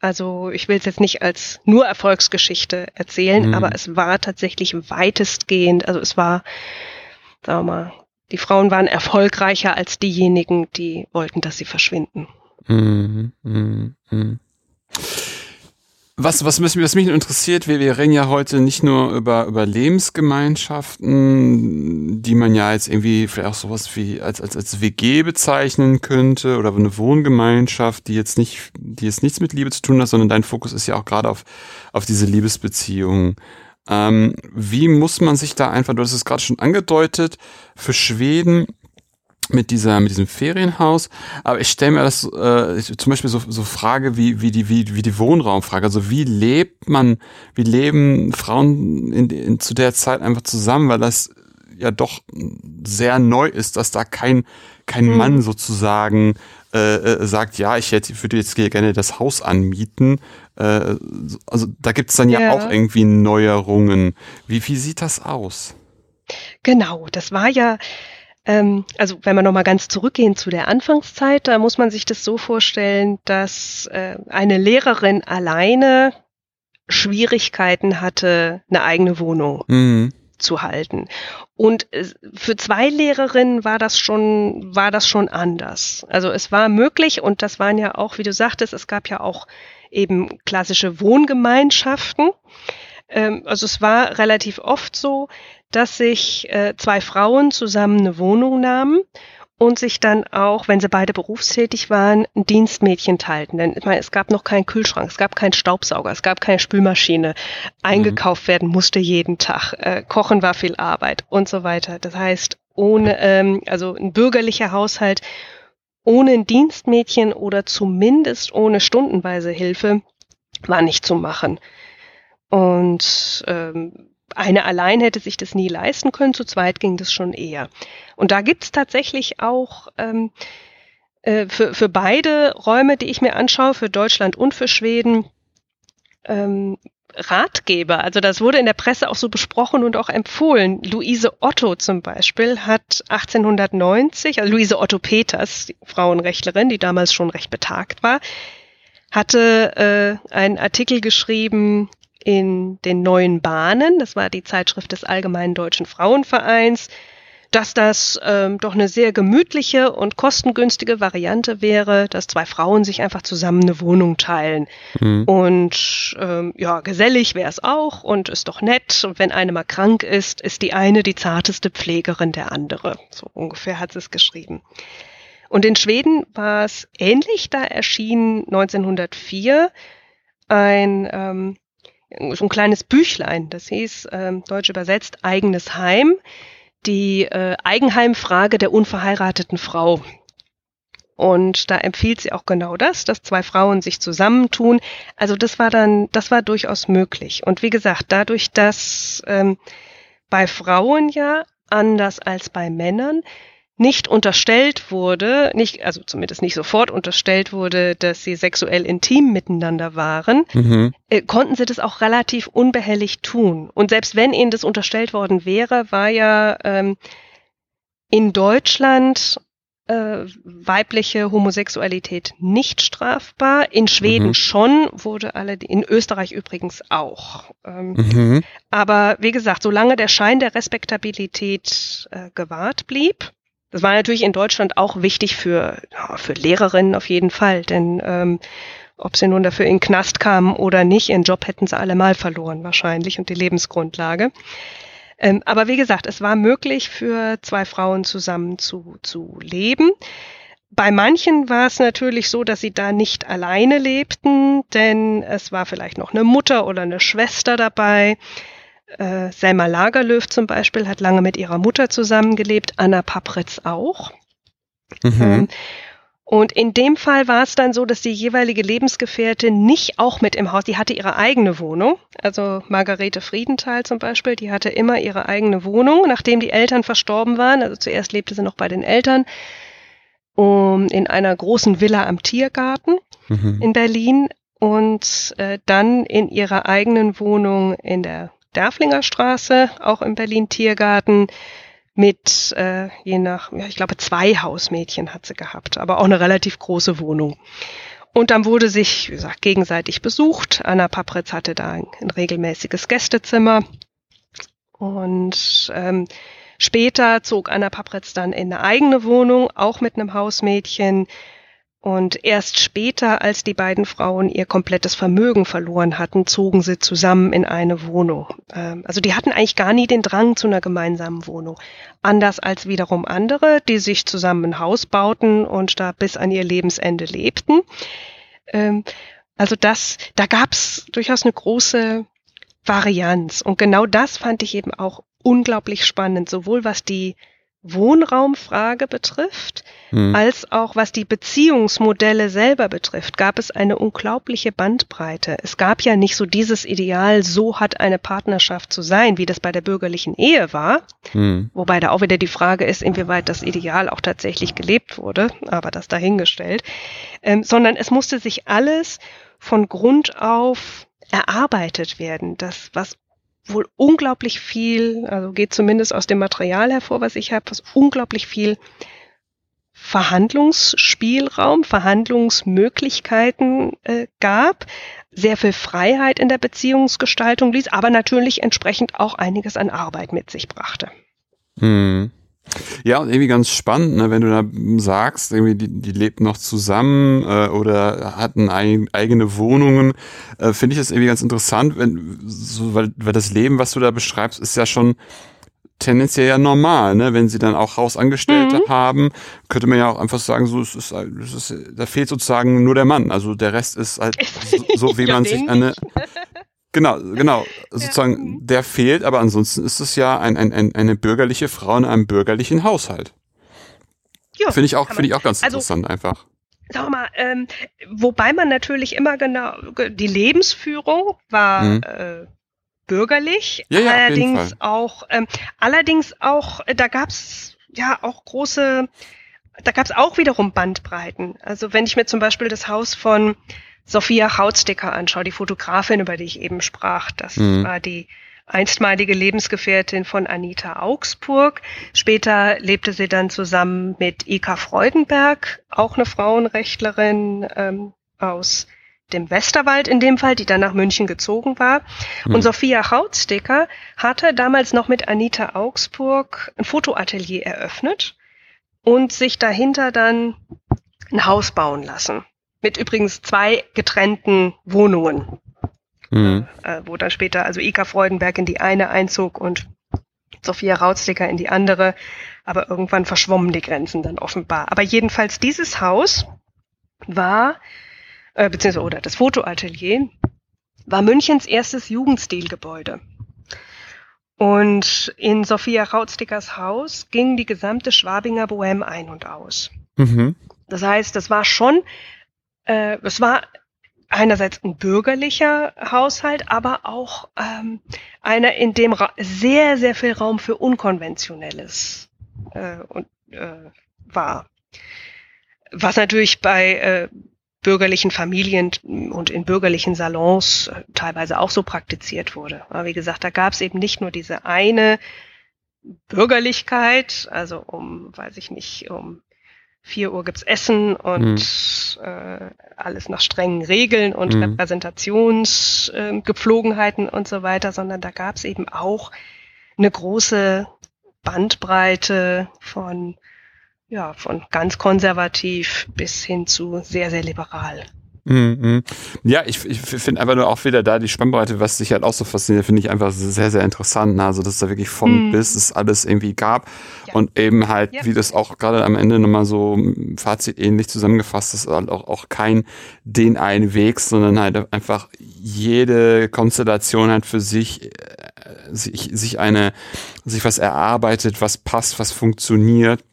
Also ich will es jetzt nicht als nur Erfolgsgeschichte erzählen, mhm. aber es war tatsächlich weitestgehend, also es war, sagen wir mal, die Frauen waren erfolgreicher als diejenigen, die wollten, dass sie verschwinden. Mhm. Mhm. mhm. Was, was, mich, was mich interessiert, wir, wir reden ja heute nicht nur über, über Lebensgemeinschaften, die man ja jetzt irgendwie vielleicht auch sowas wie als, als, als WG bezeichnen könnte oder eine Wohngemeinschaft, die jetzt nicht, die jetzt nichts mit Liebe zu tun hat, sondern dein Fokus ist ja auch gerade auf, auf diese Liebesbeziehungen. Ähm, wie muss man sich da einfach, du hast es gerade schon angedeutet, für Schweden mit dieser mit diesem Ferienhaus, aber ich stelle mir das äh, zum Beispiel so, so Frage wie wie die wie, wie die Wohnraumfrage, also wie lebt man, wie leben Frauen in, in, zu der Zeit einfach zusammen, weil das ja doch sehr neu ist, dass da kein kein mhm. Mann sozusagen äh, äh, sagt, ja, ich hätte würde jetzt gerne das Haus anmieten. Äh, also da gibt's dann ja. ja auch irgendwie Neuerungen. Wie wie sieht das aus? Genau, das war ja ähm, also wenn wir nochmal ganz zurückgehen zu der Anfangszeit, da muss man sich das so vorstellen, dass äh, eine Lehrerin alleine Schwierigkeiten hatte, eine eigene Wohnung mhm. zu halten. Und äh, für zwei Lehrerinnen war das schon, war das schon anders. Also es war möglich und das waren ja auch, wie du sagtest, es gab ja auch eben klassische Wohngemeinschaften. Ähm, also es war relativ oft so, dass sich äh, zwei Frauen zusammen eine Wohnung nahmen und sich dann auch, wenn sie beide berufstätig waren, ein Dienstmädchen teilten. Denn ich meine, es gab noch keinen Kühlschrank, es gab keinen Staubsauger, es gab keine Spülmaschine. Eingekauft mhm. werden musste jeden Tag. Äh, Kochen war viel Arbeit und so weiter. Das heißt, ohne, ähm, also ein bürgerlicher Haushalt ohne ein Dienstmädchen oder zumindest ohne stundenweise Hilfe war nicht zu machen. Und ähm, eine allein hätte sich das nie leisten können, zu zweit ging das schon eher. Und da gibt's tatsächlich auch ähm, äh, für, für beide Räume, die ich mir anschaue, für Deutschland und für Schweden, ähm, Ratgeber. Also das wurde in der Presse auch so besprochen und auch empfohlen. Luise Otto zum Beispiel hat 1890, also Luise Otto Peters, die Frauenrechtlerin, die damals schon recht betagt war, hatte äh, einen Artikel geschrieben, in den neuen Bahnen, das war die Zeitschrift des Allgemeinen Deutschen Frauenvereins, dass das ähm, doch eine sehr gemütliche und kostengünstige Variante wäre, dass zwei Frauen sich einfach zusammen eine Wohnung teilen. Mhm. Und ähm, ja, gesellig wäre es auch und ist doch nett. Und wenn eine mal krank ist, ist die eine die zarteste Pflegerin der andere. So ungefähr hat sie es geschrieben. Und in Schweden war es ähnlich. Da erschien 1904 ein ähm, so ein kleines Büchlein, das hieß, äh, deutsch übersetzt, eigenes Heim, die äh, Eigenheimfrage der unverheirateten Frau. Und da empfiehlt sie auch genau das, dass zwei Frauen sich zusammentun. Also das war dann, das war durchaus möglich. Und wie gesagt, dadurch, dass ähm, bei Frauen ja anders als bei Männern nicht unterstellt wurde, nicht, also zumindest nicht sofort unterstellt wurde, dass sie sexuell intim miteinander waren, mhm. äh, konnten sie das auch relativ unbehelligt tun. Und selbst wenn ihnen das unterstellt worden wäre, war ja ähm, in Deutschland äh, weibliche Homosexualität nicht strafbar. In Schweden mhm. schon, wurde alle, in Österreich übrigens auch. Ähm, mhm. Aber wie gesagt, solange der Schein der Respektabilität äh, gewahrt blieb, das war natürlich in Deutschland auch wichtig für, für Lehrerinnen auf jeden Fall, denn ähm, ob sie nun dafür in den Knast kamen oder nicht, ihren Job hätten sie allemal verloren wahrscheinlich und die Lebensgrundlage. Ähm, aber wie gesagt, es war möglich für zwei Frauen zusammen zu, zu leben. Bei manchen war es natürlich so, dass sie da nicht alleine lebten, denn es war vielleicht noch eine Mutter oder eine Schwester dabei. Äh, Selma Lagerlöf zum Beispiel hat lange mit ihrer Mutter zusammengelebt, Anna Papritz auch. Mhm. Ähm, und in dem Fall war es dann so, dass die jeweilige Lebensgefährtin nicht auch mit im Haus, die hatte ihre eigene Wohnung. Also Margarete Friedenthal zum Beispiel, die hatte immer ihre eigene Wohnung, nachdem die Eltern verstorben waren. Also zuerst lebte sie noch bei den Eltern um, in einer großen Villa am Tiergarten mhm. in Berlin und äh, dann in ihrer eigenen Wohnung in der Derflinger Straße, auch im Berlin Tiergarten, mit äh, je nach, ja, ich glaube, zwei Hausmädchen hat sie gehabt, aber auch eine relativ große Wohnung. Und dann wurde sich, wie gesagt, gegenseitig besucht. Anna Papritz hatte da ein, ein regelmäßiges Gästezimmer. Und ähm, später zog Anna Papritz dann in eine eigene Wohnung, auch mit einem Hausmädchen. Und erst später, als die beiden Frauen ihr komplettes Vermögen verloren hatten, zogen sie zusammen in eine Wohnung. Ähm, also die hatten eigentlich gar nie den Drang zu einer gemeinsamen Wohnung. Anders als wiederum andere, die sich zusammen ein Haus bauten und da bis an ihr Lebensende lebten. Ähm, also das, da gab's durchaus eine große Varianz. Und genau das fand ich eben auch unglaublich spannend, sowohl was die Wohnraumfrage betrifft, hm. als auch was die Beziehungsmodelle selber betrifft, gab es eine unglaubliche Bandbreite. Es gab ja nicht so dieses Ideal, so hat eine Partnerschaft zu sein, wie das bei der bürgerlichen Ehe war, hm. wobei da auch wieder die Frage ist, inwieweit das Ideal auch tatsächlich gelebt wurde, aber das dahingestellt, ähm, sondern es musste sich alles von Grund auf erarbeitet werden. Das, was wohl unglaublich viel, also geht zumindest aus dem Material hervor, was ich habe, was unglaublich viel Verhandlungsspielraum, Verhandlungsmöglichkeiten äh, gab, sehr viel Freiheit in der Beziehungsgestaltung ließ, aber natürlich entsprechend auch einiges an Arbeit mit sich brachte. Hm. Ja, und irgendwie ganz spannend, ne, wenn du da sagst, irgendwie die, die lebt noch zusammen äh, oder hatten ein, eigene Wohnungen, äh, finde ich das irgendwie ganz interessant, wenn so, weil, weil das Leben, was du da beschreibst, ist ja schon tendenziell ja normal, ne? Wenn sie dann auch Hausangestellte mhm. haben, könnte man ja auch einfach sagen, so es ist, es ist, da fehlt sozusagen nur der Mann. Also der Rest ist halt so, so wie man sich eine Genau, genau. Sozusagen, ja. der fehlt, aber ansonsten ist es ja ein, ein, ein, eine bürgerliche Frau in einem bürgerlichen Haushalt. Ja, finde ich auch, finde ich auch ganz also, interessant einfach. Sag mal, ähm, wobei man natürlich immer genau, die Lebensführung war mhm. äh, bürgerlich, ja, ja, allerdings auch, ähm, allerdings auch, äh, da gab's ja auch große, da gab's auch wiederum Bandbreiten. Also wenn ich mir zum Beispiel das Haus von Sophia Hautsticker anschaue, die Fotografin, über die ich eben sprach. Das mhm. war die einstmalige Lebensgefährtin von Anita Augsburg. Später lebte sie dann zusammen mit Ika Freudenberg, auch eine Frauenrechtlerin ähm, aus dem Westerwald in dem Fall, die dann nach München gezogen war. Mhm. Und Sophia Hautsticker hatte damals noch mit Anita Augsburg ein Fotoatelier eröffnet und sich dahinter dann ein Haus bauen lassen mit übrigens zwei getrennten Wohnungen. Mhm. Äh, wo dann später also Ika Freudenberg in die eine einzog und Sophia Rautzlicker in die andere. Aber irgendwann verschwommen die Grenzen dann offenbar. Aber jedenfalls dieses Haus war, äh, beziehungsweise oder das Fotoatelier, war Münchens erstes Jugendstilgebäude. Und in Sophia Rautstickers Haus ging die gesamte Schwabinger Bohème ein und aus. Mhm. Das heißt, das war schon äh, es war einerseits ein bürgerlicher Haushalt, aber auch ähm, einer, in dem Ra sehr, sehr viel Raum für Unkonventionelles äh, und äh, war. Was natürlich bei äh, bürgerlichen Familien und in bürgerlichen Salons äh, teilweise auch so praktiziert wurde. Aber wie gesagt, da gab es eben nicht nur diese eine Bürgerlichkeit, also um, weiß ich nicht, um vier Uhr gibt's Essen und mhm. äh, alles nach strengen Regeln und mhm. Repräsentationsgepflogenheiten äh, und so weiter, sondern da gab's eben auch eine große Bandbreite von ja, von ganz konservativ bis hin zu sehr, sehr liberal. Mhm. Ja, ich, ich finde einfach nur auch wieder da die Spannbreite, was sich halt auch so fasziniert, finde ich einfach sehr, sehr interessant. Ne? Also, dass da wirklich von mhm. bis es alles irgendwie gab ja. und eben halt, ja. wie das auch gerade am Ende nochmal so Fazit ähnlich zusammengefasst ist, halt auch, auch kein den einen Weg, sondern halt einfach jede Konstellation halt für sich, äh, sich, sich eine, sich was erarbeitet, was passt, was funktioniert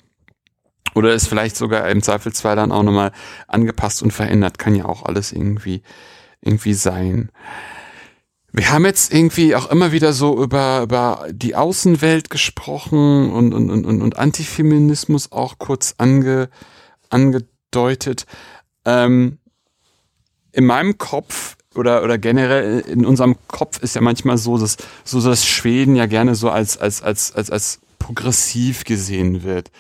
oder ist vielleicht sogar im Zweifelsfall dann auch nochmal angepasst und verändert. Kann ja auch alles irgendwie, irgendwie sein. Wir haben jetzt irgendwie auch immer wieder so über, über die Außenwelt gesprochen und, und, und, und Antifeminismus auch kurz ange, angedeutet. Ähm, in meinem Kopf oder, oder generell in unserem Kopf ist ja manchmal so, dass so dass Schweden ja gerne so als, als, als, als, als progressiv gesehen wird.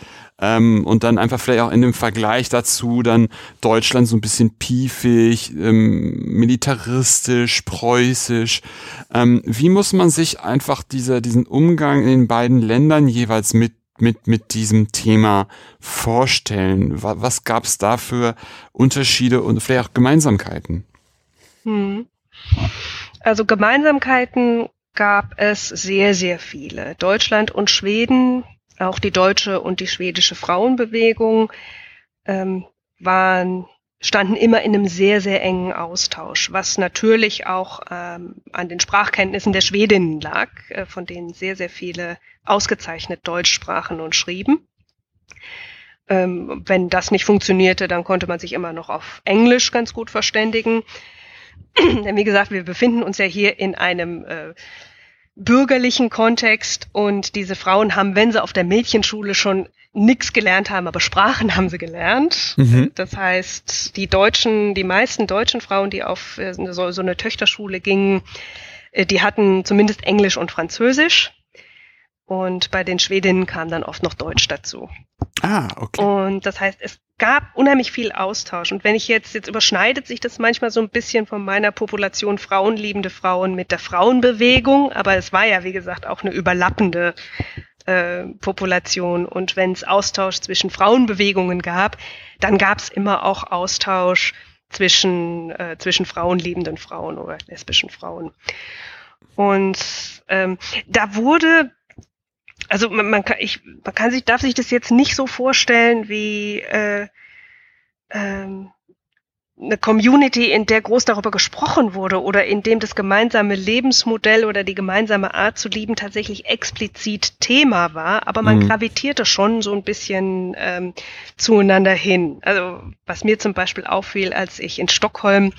Ähm, und dann einfach vielleicht auch in dem Vergleich dazu dann Deutschland so ein bisschen piefig, ähm, militaristisch, preußisch. Ähm, wie muss man sich einfach dieser, diesen Umgang in den beiden Ländern jeweils mit mit, mit diesem Thema vorstellen? Was, was gab es da für Unterschiede und vielleicht auch Gemeinsamkeiten? Hm. Also Gemeinsamkeiten gab es sehr, sehr viele. Deutschland und Schweden auch die deutsche und die schwedische Frauenbewegung ähm, waren standen immer in einem sehr, sehr engen Austausch, was natürlich auch ähm, an den Sprachkenntnissen der Schwedinnen lag, äh, von denen sehr, sehr viele ausgezeichnet Deutsch sprachen und schrieben. Ähm, wenn das nicht funktionierte, dann konnte man sich immer noch auf Englisch ganz gut verständigen. Denn wie gesagt, wir befinden uns ja hier in einem äh, bürgerlichen Kontext und diese Frauen haben, wenn sie auf der Mädchenschule schon nichts gelernt haben, aber Sprachen haben sie gelernt. Mhm. Das heißt, die deutschen, die meisten deutschen Frauen, die auf äh, so, so eine Töchterschule gingen, äh, die hatten zumindest Englisch und Französisch. Und bei den Schwedinnen kam dann oft noch Deutsch dazu. Ah, okay. Und das heißt, es gab unheimlich viel Austausch. Und wenn ich jetzt, jetzt überschneidet sich das manchmal so ein bisschen von meiner Population frauenliebende Frauen mit der Frauenbewegung, aber es war ja, wie gesagt, auch eine überlappende äh, Population. Und wenn es Austausch zwischen Frauenbewegungen gab, dann gab es immer auch Austausch zwischen, äh, zwischen frauenliebenden Frauen oder lesbischen Frauen. Und ähm, da wurde also man, man, kann, ich, man kann sich, darf sich das jetzt nicht so vorstellen wie äh, ähm, eine Community, in der groß darüber gesprochen wurde oder in dem das gemeinsame Lebensmodell oder die gemeinsame Art zu lieben tatsächlich explizit Thema war, aber man mhm. gravitierte schon so ein bisschen ähm, zueinander hin. Also was mir zum Beispiel auffiel, als ich in Stockholm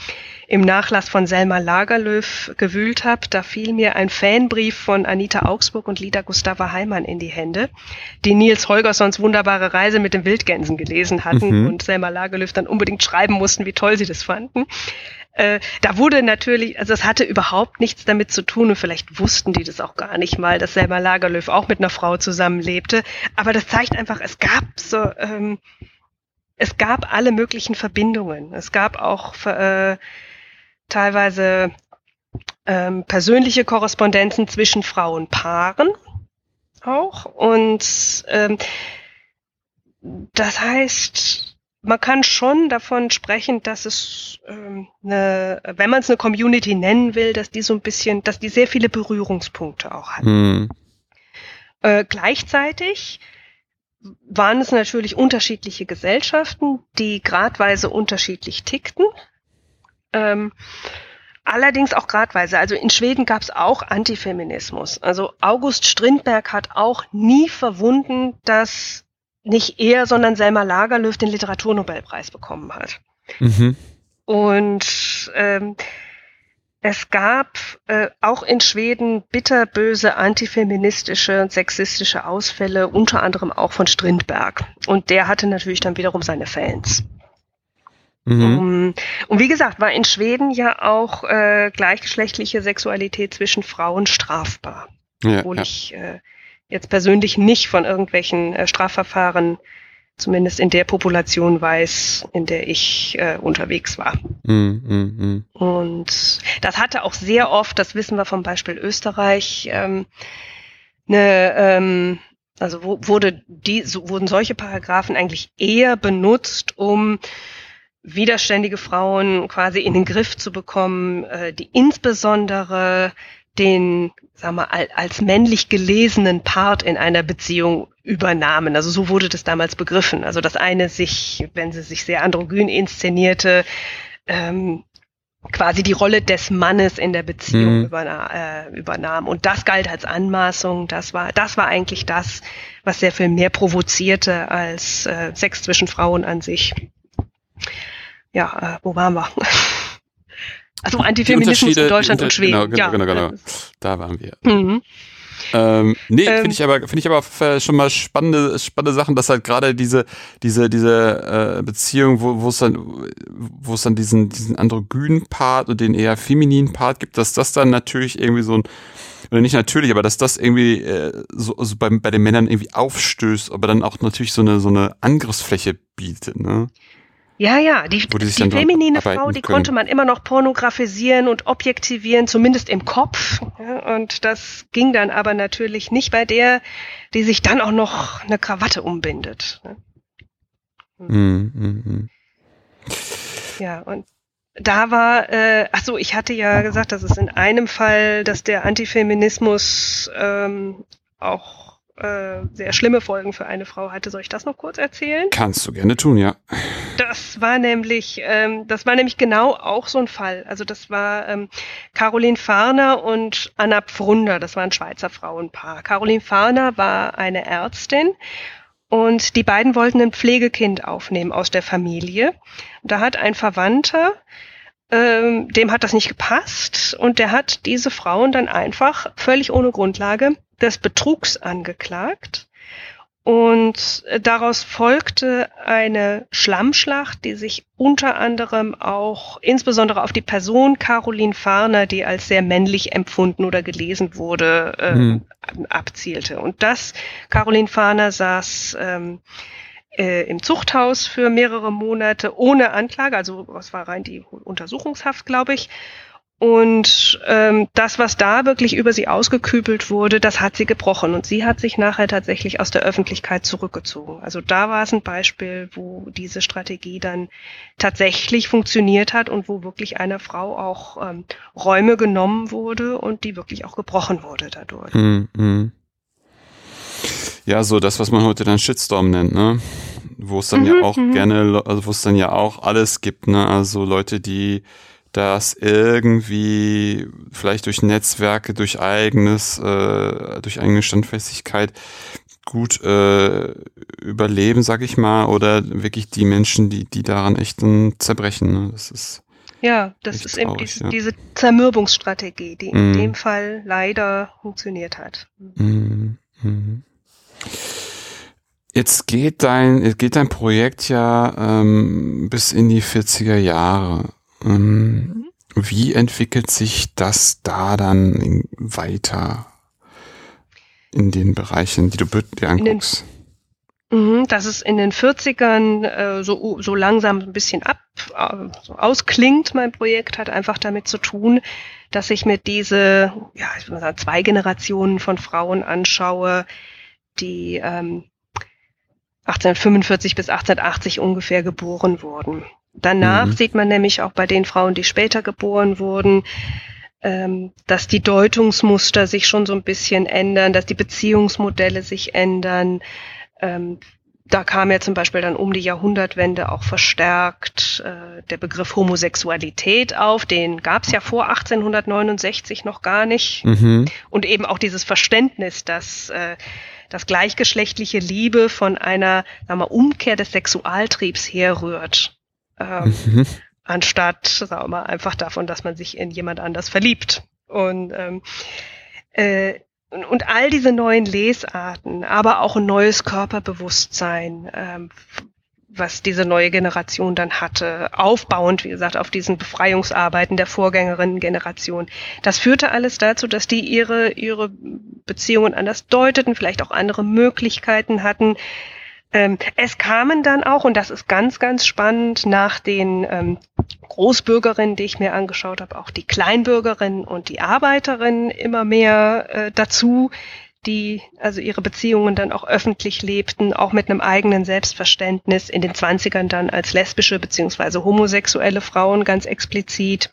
im Nachlass von Selma Lagerlöf gewühlt habe, da fiel mir ein Fanbrief von Anita Augsburg und Lida Gustava Heimann in die Hände, die Nils Holgerssons wunderbare Reise mit den Wildgänsen gelesen hatten mhm. und Selma Lagerlöf dann unbedingt schreiben mussten, wie toll sie das fanden. Äh, da wurde natürlich, also es hatte überhaupt nichts damit zu tun und vielleicht wussten die das auch gar nicht mal, dass Selma Lagerlöf auch mit einer Frau zusammenlebte. Aber das zeigt einfach, es gab so, ähm, es gab alle möglichen Verbindungen. Es gab auch äh, teilweise ähm, persönliche Korrespondenzen zwischen Frauenpaaren auch. Und ähm, das heißt, man kann schon davon sprechen, dass es ähm, eine, wenn man es eine Community nennen will, dass die so ein bisschen, dass die sehr viele Berührungspunkte auch hat. Hm. Äh, gleichzeitig waren es natürlich unterschiedliche Gesellschaften, die gradweise unterschiedlich tickten. Ähm, allerdings auch gradweise. Also in Schweden gab es auch Antifeminismus. Also August Strindberg hat auch nie verwunden, dass nicht er, sondern Selma Lagerlöf den Literaturnobelpreis bekommen hat. Mhm. Und ähm, es gab äh, auch in Schweden bitterböse antifeministische und sexistische Ausfälle, unter anderem auch von Strindberg. Und der hatte natürlich dann wiederum seine Fans. Mhm. Um, und wie gesagt, war in Schweden ja auch äh, gleichgeschlechtliche Sexualität zwischen Frauen strafbar. Ja, obwohl ja. ich äh, jetzt persönlich nicht von irgendwelchen äh, Strafverfahren zumindest in der Population weiß, in der ich äh, unterwegs war. Mm, mm, mm. Und das hatte auch sehr oft, das wissen wir vom Beispiel Österreich, ähm, eine, ähm, also wo, wurde die, so, wurden solche Paragraphen eigentlich eher benutzt, um widerständige Frauen quasi in den Griff zu bekommen, äh, die insbesondere den, sag mal, als männlich gelesenen Part in einer Beziehung übernahmen. Also so wurde das damals begriffen. Also das eine sich, wenn sie sich sehr androgyn inszenierte, ähm, quasi die Rolle des Mannes in der Beziehung mhm. übernahm, äh, übernahm. Und das galt als Anmaßung. Das war, das war eigentlich das, was sehr viel mehr provozierte als äh, Sex zwischen Frauen an sich. Ja, äh, wo waren wir? Also Antifeminismus in Deutschland und Schweden. Genau, genau, ja. genau, genau. Da waren wir. Mhm. Ähm, nee, ähm, finde ich aber finde ich aber schon mal spannende spannende Sachen, dass halt gerade diese diese diese äh, Beziehung, wo wo es dann wo es dann diesen diesen androgynen Part und den eher femininen Part gibt, dass das dann natürlich irgendwie so ein oder nicht natürlich, aber dass das irgendwie äh, so, so bei, bei den Männern irgendwie aufstößt, aber dann auch natürlich so eine so eine Angriffsfläche bietet, ne? Ja, ja, die, die, feminine Frau, die können. konnte man immer noch pornografisieren und objektivieren, zumindest im Kopf. Ja, und das ging dann aber natürlich nicht bei der, die sich dann auch noch eine Krawatte umbindet. Ne? Hm. Mm, mm, mm. Ja, und da war, äh, ach so, ich hatte ja gesagt, dass es in einem Fall, dass der Antifeminismus ähm, auch äh, sehr schlimme Folgen für eine Frau hatte. Soll ich das noch kurz erzählen? Kannst du gerne tun, ja. Das war nämlich, ähm, das war nämlich genau auch so ein Fall. Also das war ähm, Caroline Farner und Anna Pfrunder. Das war ein Schweizer Frauenpaar. Caroline Farner war eine Ärztin und die beiden wollten ein Pflegekind aufnehmen aus der Familie. Da hat ein Verwandter ähm, dem hat das nicht gepasst und der hat diese Frauen dann einfach völlig ohne Grundlage des Betrugs angeklagt. Und daraus folgte eine Schlammschlacht, die sich unter anderem auch insbesondere auf die Person Caroline Farner, die als sehr männlich empfunden oder gelesen wurde, äh, hm. abzielte. Und das, Caroline Farner saß ähm, äh, im Zuchthaus für mehrere Monate ohne Anklage, also was war rein die Untersuchungshaft, glaube ich. Und ähm, das, was da wirklich über sie ausgekübelt wurde, das hat sie gebrochen. Und sie hat sich nachher tatsächlich aus der Öffentlichkeit zurückgezogen. Also da war es ein Beispiel, wo diese Strategie dann tatsächlich funktioniert hat und wo wirklich einer Frau auch ähm, Räume genommen wurde und die wirklich auch gebrochen wurde dadurch. Mm -hmm. Ja, so das, was man heute dann Shitstorm nennt, ne? Wo es dann mhm, ja auch mhm. gerne, also wo es dann ja auch alles gibt, ne? Also Leute, die das irgendwie vielleicht durch Netzwerke, durch eigenes, äh, durch eigene Standfestigkeit gut äh, überleben, sag ich mal, oder wirklich die Menschen, die, die daran echt dann zerbrechen. Ne? Das ist ja, das ist eben diese, ja. diese Zermürbungsstrategie, die in mm. dem Fall leider funktioniert hat. Mm. Mm. Jetzt geht dein, geht dein Projekt ja ähm, bis in die 40er Jahre. Ähm, mhm. Wie entwickelt sich das da dann weiter in den Bereichen, die du dir anguckst? Mhm, dass es in den 40ern äh, so, so langsam ein bisschen ab, äh, so ausklingt, mein Projekt, hat einfach damit zu tun, dass ich mir diese, ja, ich würde sagen, zwei Generationen von Frauen anschaue, die ähm, 1845 bis 1880 ungefähr geboren wurden. Danach mhm. sieht man nämlich auch bei den Frauen, die später geboren wurden, ähm, dass die Deutungsmuster sich schon so ein bisschen ändern, dass die Beziehungsmodelle sich ändern. Ähm, da kam ja zum Beispiel dann um die Jahrhundertwende auch verstärkt äh, der Begriff Homosexualität auf. Den gab es ja vor 1869 noch gar nicht. Mhm. Und eben auch dieses Verständnis, dass äh, dass gleichgeschlechtliche Liebe von einer sagen wir, Umkehr des Sexualtriebs herrührt. Ähm, mhm. anstatt sagen wir mal, einfach davon, dass man sich in jemand anders verliebt. Und ähm, äh, und all diese neuen Lesarten, aber auch ein neues Körperbewusstsein, ähm, was diese neue Generation dann hatte, aufbauend, wie gesagt, auf diesen Befreiungsarbeiten der Vorgängerinnen-Generation. Das führte alles dazu, dass die ihre, ihre Beziehungen anders deuteten, vielleicht auch andere Möglichkeiten hatten. Ähm, es kamen dann auch, und das ist ganz, ganz spannend, nach den ähm, Großbürgerinnen, die ich mir angeschaut habe, auch die Kleinbürgerinnen und die Arbeiterinnen immer mehr äh, dazu, die also ihre Beziehungen dann auch öffentlich lebten, auch mit einem eigenen Selbstverständnis, in den Zwanzigern dann als lesbische beziehungsweise homosexuelle Frauen ganz explizit,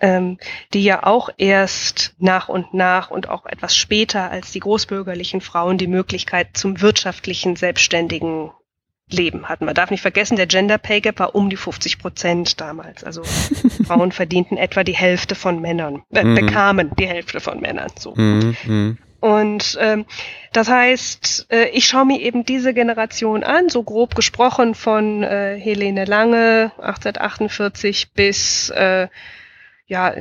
ähm, die ja auch erst nach und nach und auch etwas später als die großbürgerlichen Frauen die Möglichkeit zum wirtschaftlichen, selbstständigen Leben hatten. Man darf nicht vergessen, der Gender Pay Gap war um die 50 Prozent damals. Also Frauen verdienten etwa die Hälfte von Männern, äh, mhm. bekamen die Hälfte von Männern. So. Mm, mm. Und ähm, das heißt, äh, ich schaue mir eben diese Generation an, so grob gesprochen von äh, Helene Lange 1848 bis äh, ja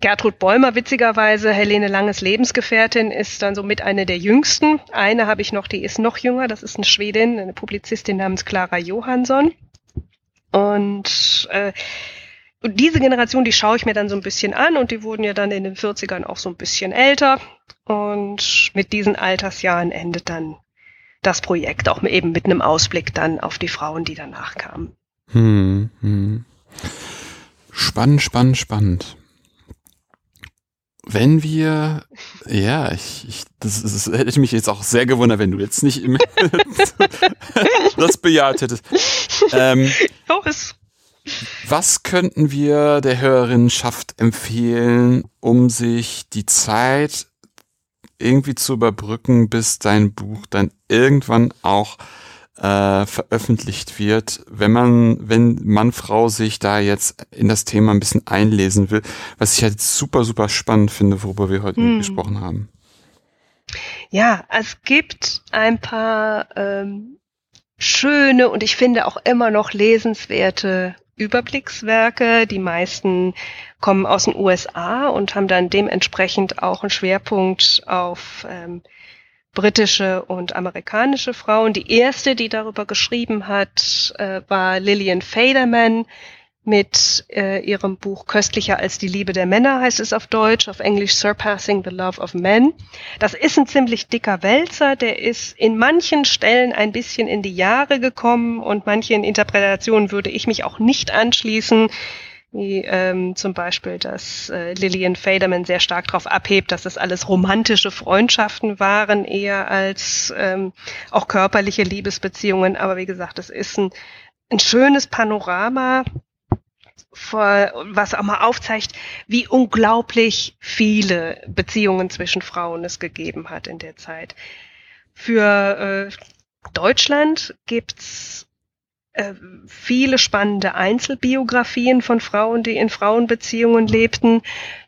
Gertrud Bäumer, witzigerweise, Helene Langes Lebensgefährtin, ist dann so mit eine der jüngsten. Eine habe ich noch, die ist noch jünger, das ist eine Schwedin, eine Publizistin namens Clara Johansson. Und äh, und diese Generation, die schaue ich mir dann so ein bisschen an und die wurden ja dann in den 40ern auch so ein bisschen älter. Und mit diesen Altersjahren endet dann das Projekt, auch eben mit einem Ausblick dann auf die Frauen, die danach kamen. Hm, hm. Spannend, spannend, spannend. Wenn wir, ja, ich, ich das, das hätte mich jetzt auch sehr gewundert, wenn du jetzt nicht das bejaht hättest. Ähm, oh, es was könnten wir der Hörerinnenschaft empfehlen, um sich die Zeit irgendwie zu überbrücken, bis dein Buch dann irgendwann auch äh, veröffentlicht wird, wenn man, wenn Mann, Frau sich da jetzt in das Thema ein bisschen einlesen will, was ich halt super, super spannend finde, worüber wir heute hm. gesprochen haben. Ja, es gibt ein paar ähm, schöne und ich finde auch immer noch lesenswerte Überblickswerke. Die meisten kommen aus den USA und haben dann dementsprechend auch einen Schwerpunkt auf ähm, britische und amerikanische Frauen. Die erste, die darüber geschrieben hat, äh, war Lillian Faderman mit äh, ihrem Buch Köstlicher als die Liebe der Männer heißt es auf Deutsch, auf Englisch Surpassing the Love of Men. Das ist ein ziemlich dicker Wälzer, der ist in manchen Stellen ein bisschen in die Jahre gekommen und manchen Interpretationen würde ich mich auch nicht anschließen wie ähm, zum Beispiel, dass äh, Lillian Faderman sehr stark darauf abhebt, dass das alles romantische Freundschaften waren, eher als ähm, auch körperliche Liebesbeziehungen. Aber wie gesagt, es ist ein, ein schönes Panorama was auch mal aufzeigt, wie unglaublich viele Beziehungen zwischen Frauen es gegeben hat in der Zeit. Für äh, Deutschland gibt's äh, viele spannende Einzelbiografien von Frauen, die in Frauenbeziehungen lebten.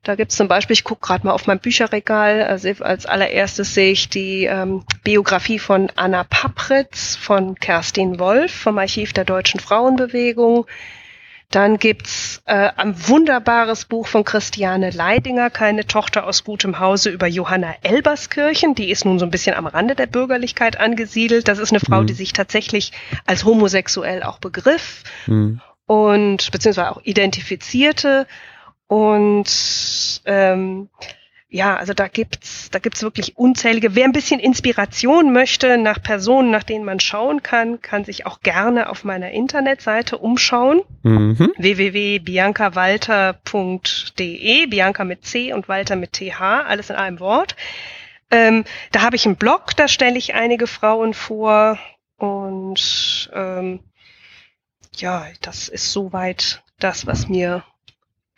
Da gibt's zum Beispiel, ich gucke gerade mal auf mein Bücherregal, also als allererstes sehe ich die ähm, Biografie von Anna Papritz, von Kerstin Wolf vom Archiv der deutschen Frauenbewegung. Dann gibt's äh, ein wunderbares Buch von Christiane Leidinger, keine Tochter aus gutem Hause, über Johanna Elberskirchen. Die ist nun so ein bisschen am Rande der Bürgerlichkeit angesiedelt. Das ist eine Frau, mhm. die sich tatsächlich als homosexuell auch begriff mhm. und beziehungsweise auch identifizierte. Und ähm, ja, also da gibt's, da gibt's wirklich unzählige. Wer ein bisschen Inspiration möchte nach Personen, nach denen man schauen kann, kann sich auch gerne auf meiner Internetseite umschauen. Mhm. www.biancawalter.de, Bianca mit C und Walter mit TH, alles in einem Wort. Ähm, da habe ich einen Blog, da stelle ich einige Frauen vor und ähm, ja, das ist soweit das, was mir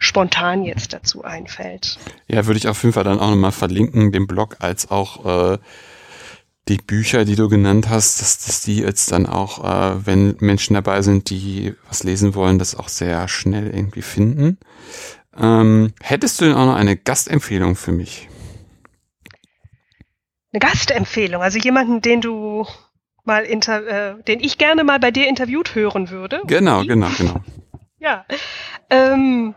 spontan jetzt dazu einfällt. Ja, würde ich auf jeden Fall dann auch nochmal verlinken, den Blog als auch äh, die Bücher, die du genannt hast, dass, dass die jetzt dann auch, äh, wenn Menschen dabei sind, die was lesen wollen, das auch sehr schnell irgendwie finden. Ähm, hättest du denn auch noch eine Gastempfehlung für mich? Eine Gastempfehlung, also jemanden, den du mal inter, äh, den ich gerne mal bei dir interviewt hören würde. Genau, genau, genau. Ja. Ähm,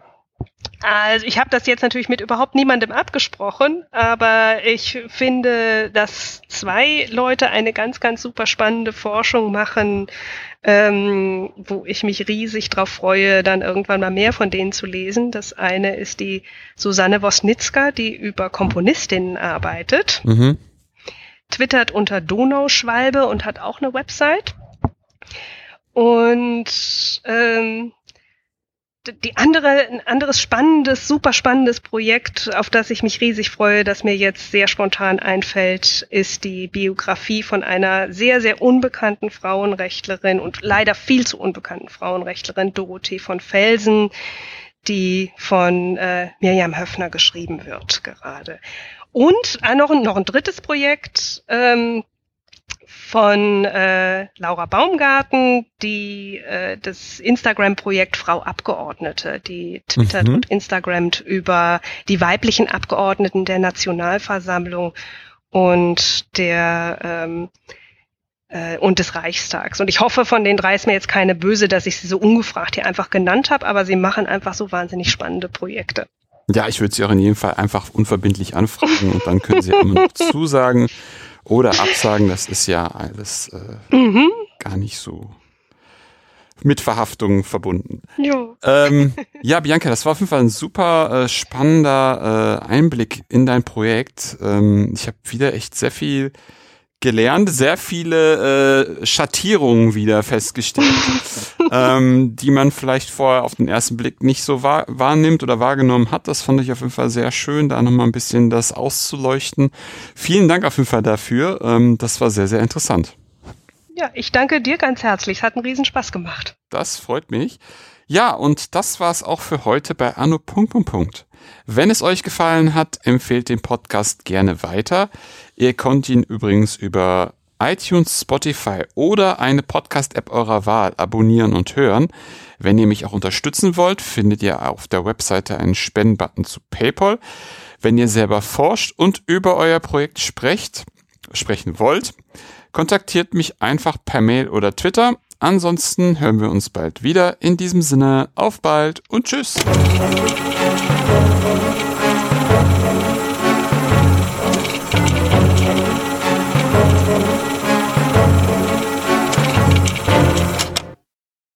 also ich habe das jetzt natürlich mit überhaupt niemandem abgesprochen, aber ich finde, dass zwei Leute eine ganz, ganz super spannende Forschung machen, ähm, wo ich mich riesig drauf freue, dann irgendwann mal mehr von denen zu lesen. Das eine ist die Susanne Wosnitzka, die über Komponistinnen arbeitet, mhm. twittert unter Donauschwalbe und hat auch eine Website. Und ähm, die andere, ein anderes spannendes, super spannendes Projekt, auf das ich mich riesig freue, das mir jetzt sehr spontan einfällt, ist die Biografie von einer sehr, sehr unbekannten Frauenrechtlerin und leider viel zu unbekannten Frauenrechtlerin, Dorothee von Felsen, die von äh, Mirjam Höfner geschrieben wird gerade. Und äh, noch, ein, noch ein drittes Projekt, ähm, von äh, Laura Baumgarten, die äh, das Instagram-Projekt Frau Abgeordnete, die twittert mhm. und instagrammt über die weiblichen Abgeordneten der Nationalversammlung und der ähm, äh, und des Reichstags. Und ich hoffe, von den drei ist mir jetzt keine böse, dass ich sie so ungefragt hier einfach genannt habe, aber sie machen einfach so wahnsinnig spannende Projekte. Ja, ich würde sie auch in jedem Fall einfach unverbindlich anfragen und dann können sie immer noch zusagen oder absagen. Das ist ja alles äh, mhm. gar nicht so mit Verhaftungen verbunden. Jo. Ähm, ja, Bianca, das war auf jeden Fall ein super äh, spannender äh, Einblick in dein Projekt. Ähm, ich habe wieder echt sehr viel gelernt, sehr viele äh, Schattierungen wieder festgestellt, ähm, die man vielleicht vorher auf den ersten Blick nicht so wahr, wahrnimmt oder wahrgenommen hat. Das fand ich auf jeden Fall sehr schön, da nochmal ein bisschen das auszuleuchten. Vielen Dank auf jeden Fall dafür. Ähm, das war sehr, sehr interessant. Ja, ich danke dir ganz herzlich. Es hat einen Riesenspaß gemacht. Das freut mich. Ja, und das war's auch für heute bei Anno. Wenn es euch gefallen hat, empfehlt den Podcast gerne weiter. Ihr könnt ihn übrigens über iTunes, Spotify oder eine Podcast-App eurer Wahl abonnieren und hören. Wenn ihr mich auch unterstützen wollt, findet ihr auf der Webseite einen Spendenbutton zu PayPal. Wenn ihr selber forscht und über euer Projekt sprecht, sprechen wollt, kontaktiert mich einfach per Mail oder Twitter. Ansonsten hören wir uns bald wieder. In diesem Sinne, auf bald und tschüss.